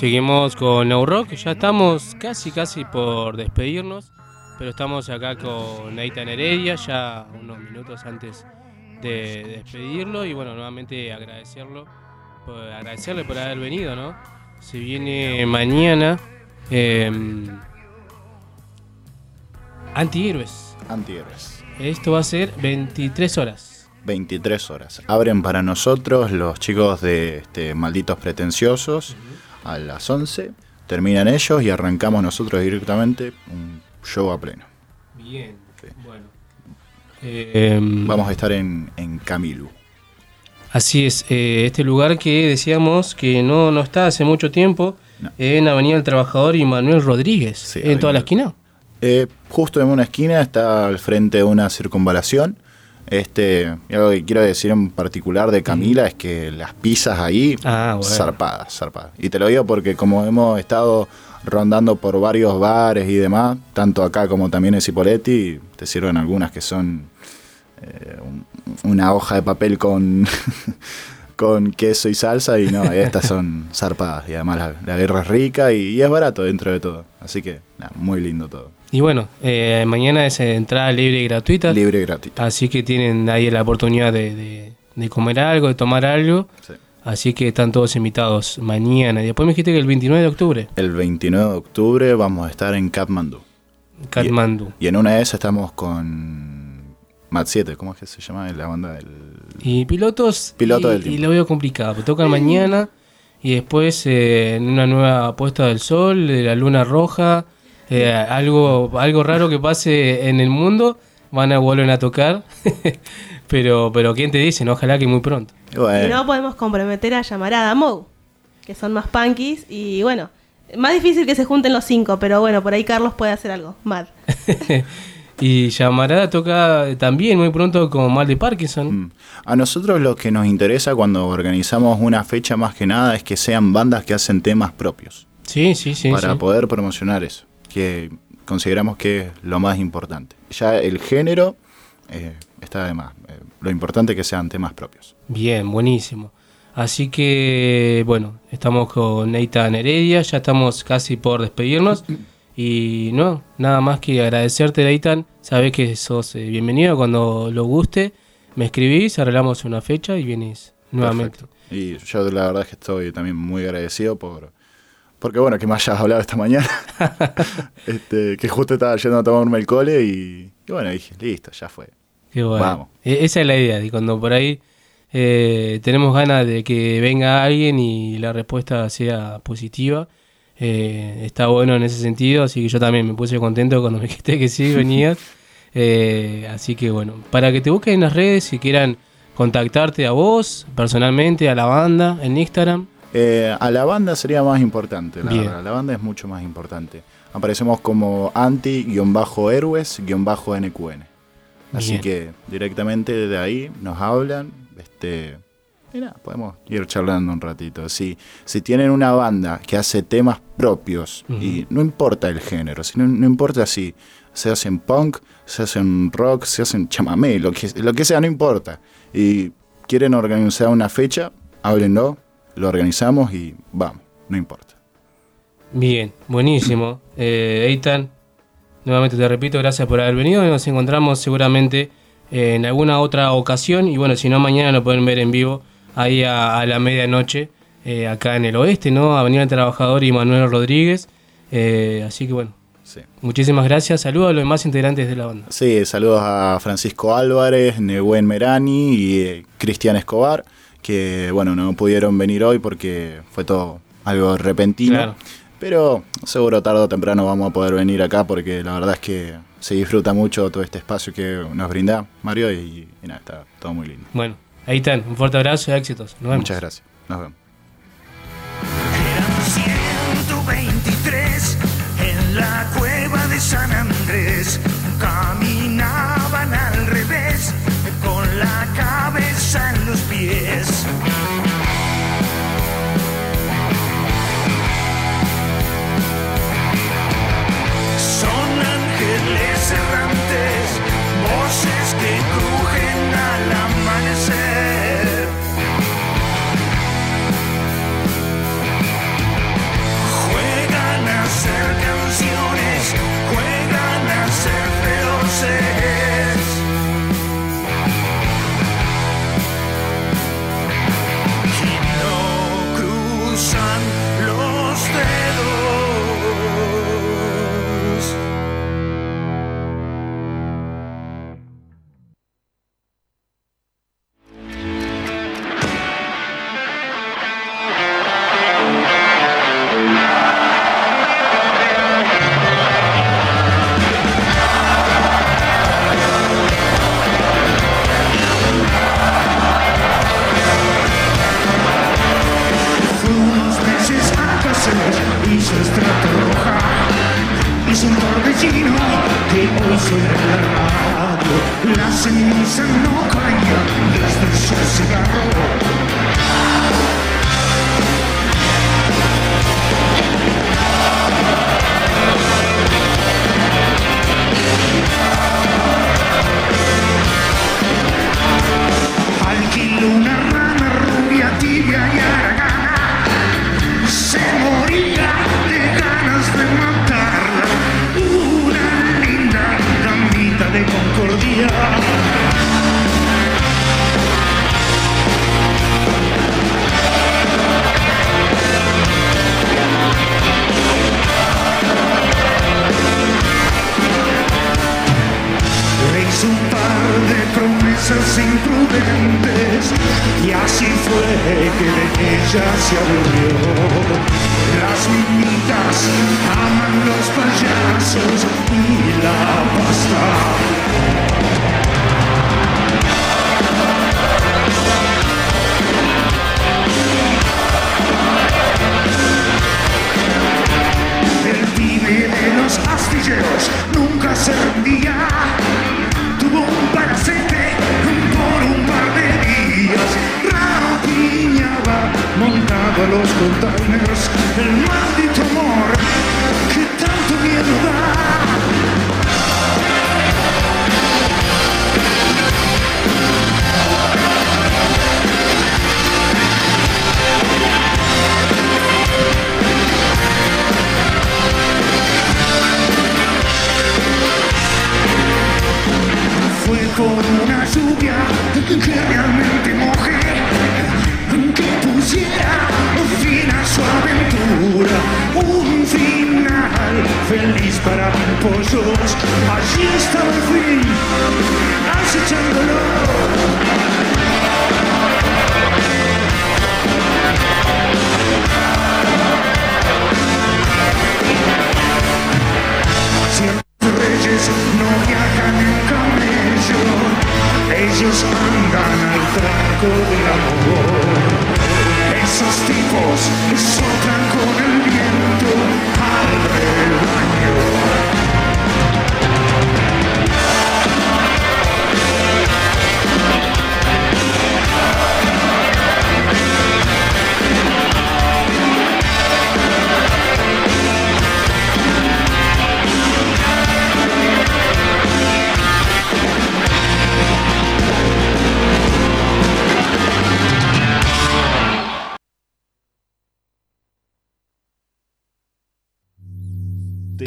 Seguimos con New Rock, ya estamos casi casi por despedirnos, pero estamos acá con Nathan Heredia, ya unos minutos antes de despedirlo y bueno, nuevamente agradecerlo, por, agradecerle por haber venido, ¿no? Se viene mañana eh, Antihéroes. Antihéroes. Esto va a ser 23 horas. 23 horas. Abren para nosotros los chicos de este, Malditos Pretenciosos a las 11. Terminan ellos y arrancamos nosotros directamente un show a pleno. Bien, bueno. Eh, Vamos a estar en, en Camilu. Así es, eh, este lugar que decíamos que no, no está hace mucho tiempo en Avenida del Trabajador y Manuel Rodríguez, en toda la esquina. Eh, justo en una esquina está al frente de una circunvalación. Este, algo que quiero decir en particular de Camila es que las pizzas ahí, Ah, bueno. zarpadas, zarpadas. Y te lo digo porque como hemos estado rondando por varios bares y demás, tanto acá como también en Cipoletti, te sirven algunas que son eh, un- una hoja de papel con, con queso y salsa y no, estas son zarpadas y además la, la guerra es rica y, y es barato dentro de todo. Así que, muy lindo todo. Y bueno, eh, mañana es entrada libre y gratuita. Libre y gratuita. Así que tienen ahí la oportunidad de, de- de comer algo, de tomar algo. Así que están todos invitados mañana. Y después me dijiste que el 29 de octubre, El 29 de octubre vamos a estar en Kathmandu. Katmandú. Y en una de esas estamos con Mat 7, ¿cómo es que se llama la banda? del Y pilotos. Piloto y, del tiempo. Y lo veo complicado. tocan mañana y después eh, en una nueva puesta del sol, de la luna roja, eh, algo, algo raro que pase en el mundo, van a volver a tocar. pero, pero quién te dice, ¿no? ojalá que muy pronto. Si no, podemos comprometer a Llamarada Mou, que son más punkies y bueno, más difícil que se junten los cinco, pero bueno, por ahí Carlos puede hacer algo. Mad. Y Llamarada toca también muy pronto con mal de Parkinson. A nosotros lo que nos interesa cuando organizamos una fecha más que nada es que sean bandas que hacen temas propios. Sí, sí, sí. para sí. poder promocionar eso, que consideramos que es lo más importante. Ya el género eh, está de más. Eh, lo importante es que sean temas propios. Bien, buenísimo. Así que, bueno, estamos con Nathan Heredia, ya estamos casi por despedirnos. Y no, nada más que agradecerte, Nathan. Sabes que sos eh, bienvenido cuando lo guste. Me escribís, arreglamos una fecha y vienes nuevamente. Perfecto. Y yo la verdad es que estoy también muy agradecido por... Porque bueno, que me hayas hablado esta mañana. este, que justo estaba yendo a tomarme el cole y, y bueno, dije, listo, ya fue. Qué bueno. Vamos. E- Esa es la idea, y cuando por ahí eh, tenemos ganas de que venga alguien y la respuesta sea positiva, eh, está bueno en ese sentido, así que yo también me puse contento cuando me dijiste que sí venías. Eh, así que bueno, para que te busquen en las redes, si quieran contactarte a vos, personalmente, a la banda, en Instagram. Eh, a la banda sería más importante, la Bien. verdad. La banda es mucho más importante. Aparecemos como anti-héroes-nqn. Así Bien. que directamente de ahí nos hablan. Este, nada, podemos ir charlando un ratito. Si, si tienen una banda que hace temas propios, y no importa el género, si no, no importa si se hacen punk, se hacen rock, se hacen chamamé, lo que, lo que sea, no importa. Y quieren organizar una fecha, háblenlo, lo organizamos y vamos, no importa. Bien, buenísimo. Eh, Eitan, nuevamente te repito, gracias por haber venido. Nos encontramos seguramente eh, en alguna otra ocasión. Y bueno, si no, mañana lo pueden ver en vivo ahí a, a la medianoche, eh, acá en el oeste, ¿no? Avenida del Trabajador y Manuel Rodríguez. Eh, así que bueno, muchísimas gracias. Saludos a los demás integrantes de la banda. Sí, saludos a Francisco Álvarez, Nehuen Merani y eh, Cristian Escobar, que bueno, no pudieron venir hoy porque fue todo algo repentino. Claro. Pero seguro tarde o temprano vamos a poder venir acá porque la verdad es que se disfruta mucho todo este espacio que nos brinda Mario y, y nada, está todo muy lindo. Bueno, Eitan, un fuerte abrazo y éxitos. Nos vemos. Muchas gracias. Nos vemos. 123 en la cueva de San Andrés. Caminaban al revés, con la cabeza en los pies. Se aburrió.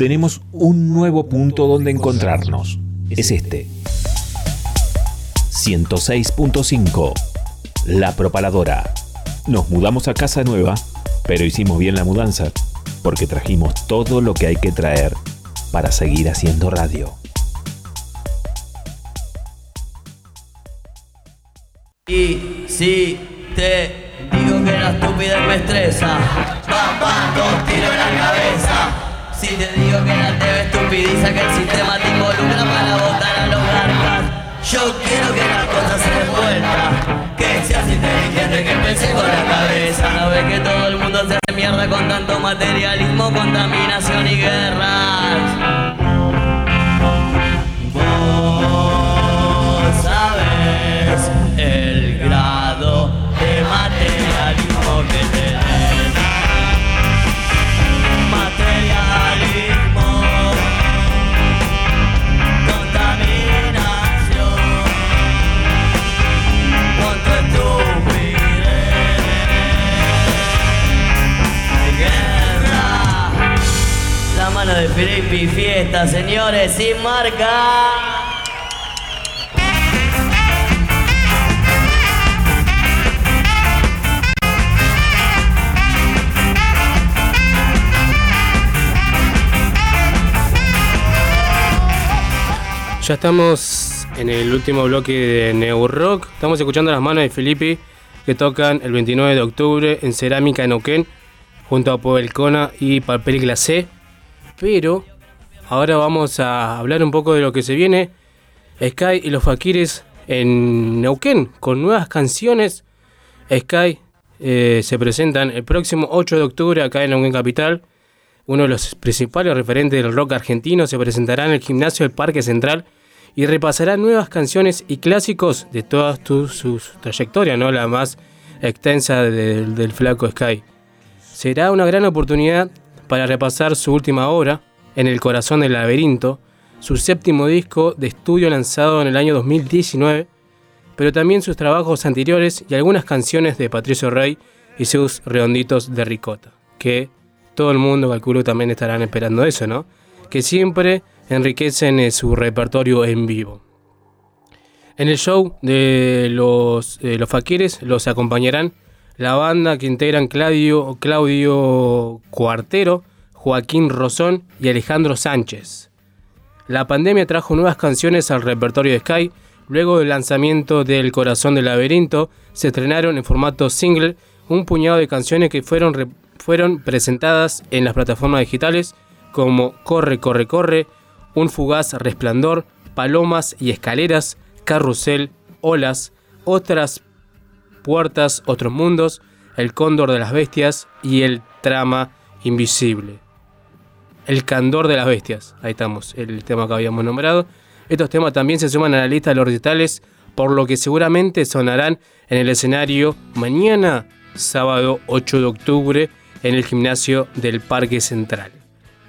Tenemos un nuevo punto donde encontrarnos. Es este. 106.5. La Propaladora. Nos mudamos a casa nueva, pero hicimos bien la mudanza, porque trajimos todo lo que hay que traer para seguir haciendo radio. Y si materialismo, contaminación y guerras. Señores, sin marca. Ya estamos en el último bloque de Neo Rock. Estamos escuchando las manos de Felipe que tocan el 29 de octubre en Cerámica Neuquén junto a Pobelcona y Papel Glacé. Pero ahora vamos a hablar un poco de lo que se viene. Sky y los Fakires en Neuquén con nuevas canciones. Sky eh, se presentan el próximo 8 de octubre acá en Neuquén Capital. Uno de los principales referentes del rock argentino se presentará en el gimnasio del Parque Central y repasará nuevas canciones y clásicos de toda tu, su, su trayectoria, ¿no? la más extensa del- del flaco Sky. Será una gran oportunidad para repasar su última obra, En el corazón del laberinto, su séptimo disco de estudio lanzado en el año 2019, pero también sus trabajos anteriores y algunas canciones de Patricio Rey y sus redonditos de ricota, que todo el mundo calculo también estarán esperando eso, ¿no? Que siempre enriquecen eh, su repertorio en vivo. En el show de los, eh, los los acompañarán la banda que integran Claudio, Claudio Cuartero, Joaquín Rosón y Alejandro Sánchez. La pandemia trajo nuevas canciones al repertorio de Sky. Luego del lanzamiento del Corazón del Laberinto, se estrenaron en formato single un puñado de canciones que fueron, fueron presentadas en las plataformas digitales como Corre, Corre, Corre, Un Fugaz Resplandor, Palomas y Escaleras, Carrusel, Olas, Otras Puertas, Otros Mundos, El Cóndor de las Bestias y El Trama Invisible. El Candor de las Bestias, ahí estamos, el tema que habíamos nombrado. Estos temas también se suman a la lista de los recitales, por lo que seguramente sonarán en el escenario mañana, sábado 8 de octubre, en el gimnasio del Parque Central.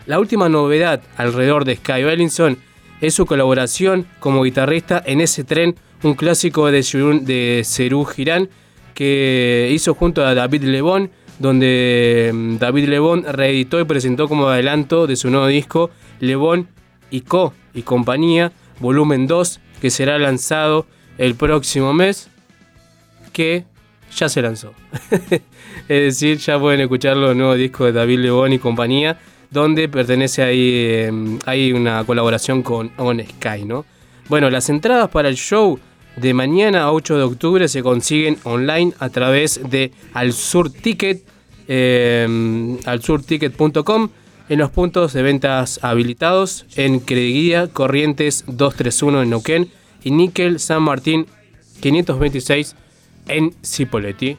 La última novedad alrededor de Sky Bellinson es su colaboración como guitarrista en ese tren, un clásico de, Cerú- Girán que hizo junto a David Lebón, donde mm, David Lebón reeditó y presentó como adelanto de su nuevo disco Lebón y Co. y compañía, volumen 2, que será lanzado el próximo mes, que ya se lanzó. es decir, ya pueden escuchar los nuevos discos de David Lebón y compañía, donde pertenece ahí, eh, hay una colaboración con On Sky, ¿no? Bueno, las entradas para el show de mañana 8 de octubre se consiguen online a través de Alsur Ticket, eh, alsurticket.com, en los puntos de ventas habilitados en Creguía, Corrientes 231 en Neuquén y Níquel San Martín 526 en Cipolletti.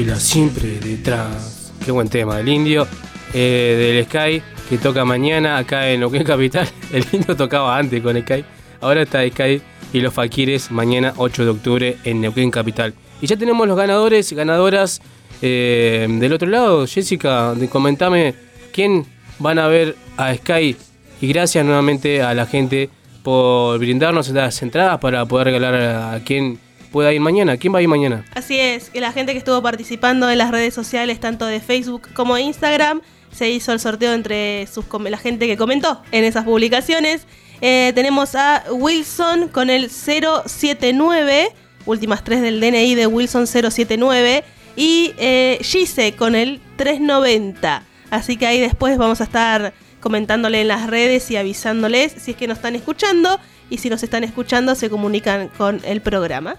Baila siempre detrás. Qué buen tema, el indio eh, del Sky que toca mañana acá en Neuquén Capital. El indio tocaba antes con Sky. Ahora está Sky y los Fakires mañana 8 de octubre en Neuquén Capital. Y ya tenemos los ganadores y ganadoras eh, del otro lado. Jessica, comentame quién van a ver a Sky. Y gracias nuevamente a la gente por brindarnos las entradas para poder regalar a, quien pueda ir mañana. ¿Quién va a ir mañana? Así es, que la gente que estuvo participando en las redes sociales, tanto de Facebook como de Instagram, se hizo el sorteo entre sus, la gente que comentó en esas publicaciones. Eh, tenemos a Wilson con el 079, últimas tres del DNI de Wilson 079, y eh, Gise con el 390. Así que ahí después vamos a estar comentándole en las redes y avisándoles si es que nos están escuchando. Y si nos están escuchando, se comunican con el programa.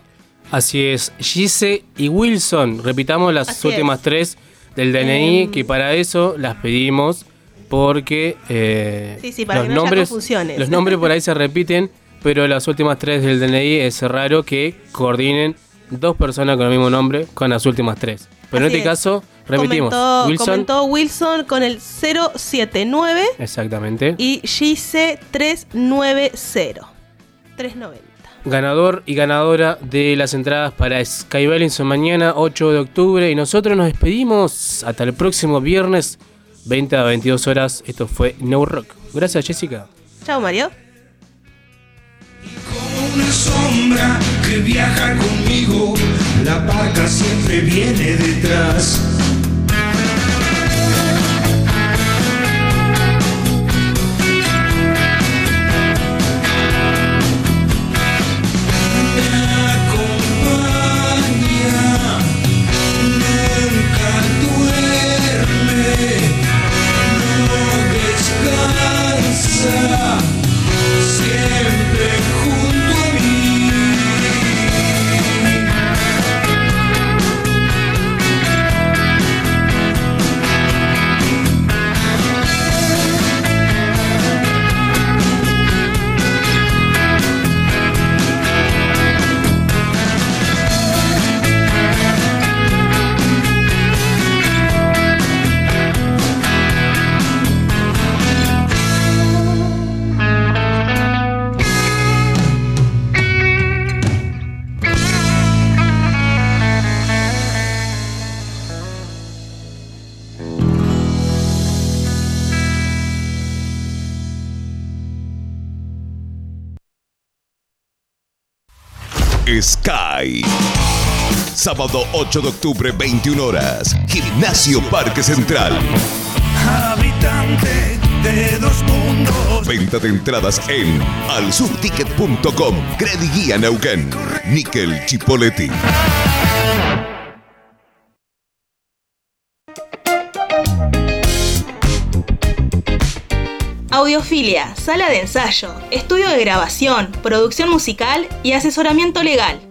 Así es, Gise y Wilson. Repitamos las Así últimas es. tres del DNI, Em. que para eso las pedimos porque eh, Sí, sí, para los que no haya nombres, confusiones. los nombres por ahí se repiten, pero las últimas tres del DNI es raro que coordinen dos personas con el mismo nombre con las últimas tres. Pero Así en este es. caso, repetimos, Comentó Wilson, comentó Wilson con el 079 exactamente, y Gise 390. 390. ganador y ganadora de las entradas para Sky Bellinson mañana 8 de octubre y nosotros nos despedimos hasta el próximo viernes 20 a 22 horas. Esto fue No Rock. Gracias Jessica. Chao Mario. Una sombra que viaja conmigo. La barca siempre viene detrás. Sábado 8 de octubre, 21 horas. Gimnasio Parque Central. Habitante de dos mundos. Venta de entradas en alsubticket.com. Guía Neuquén. Nickel Chipoletti. Audiofilia, sala de ensayo, estudio de grabación, producción musical y asesoramiento legal.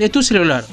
de tu celular.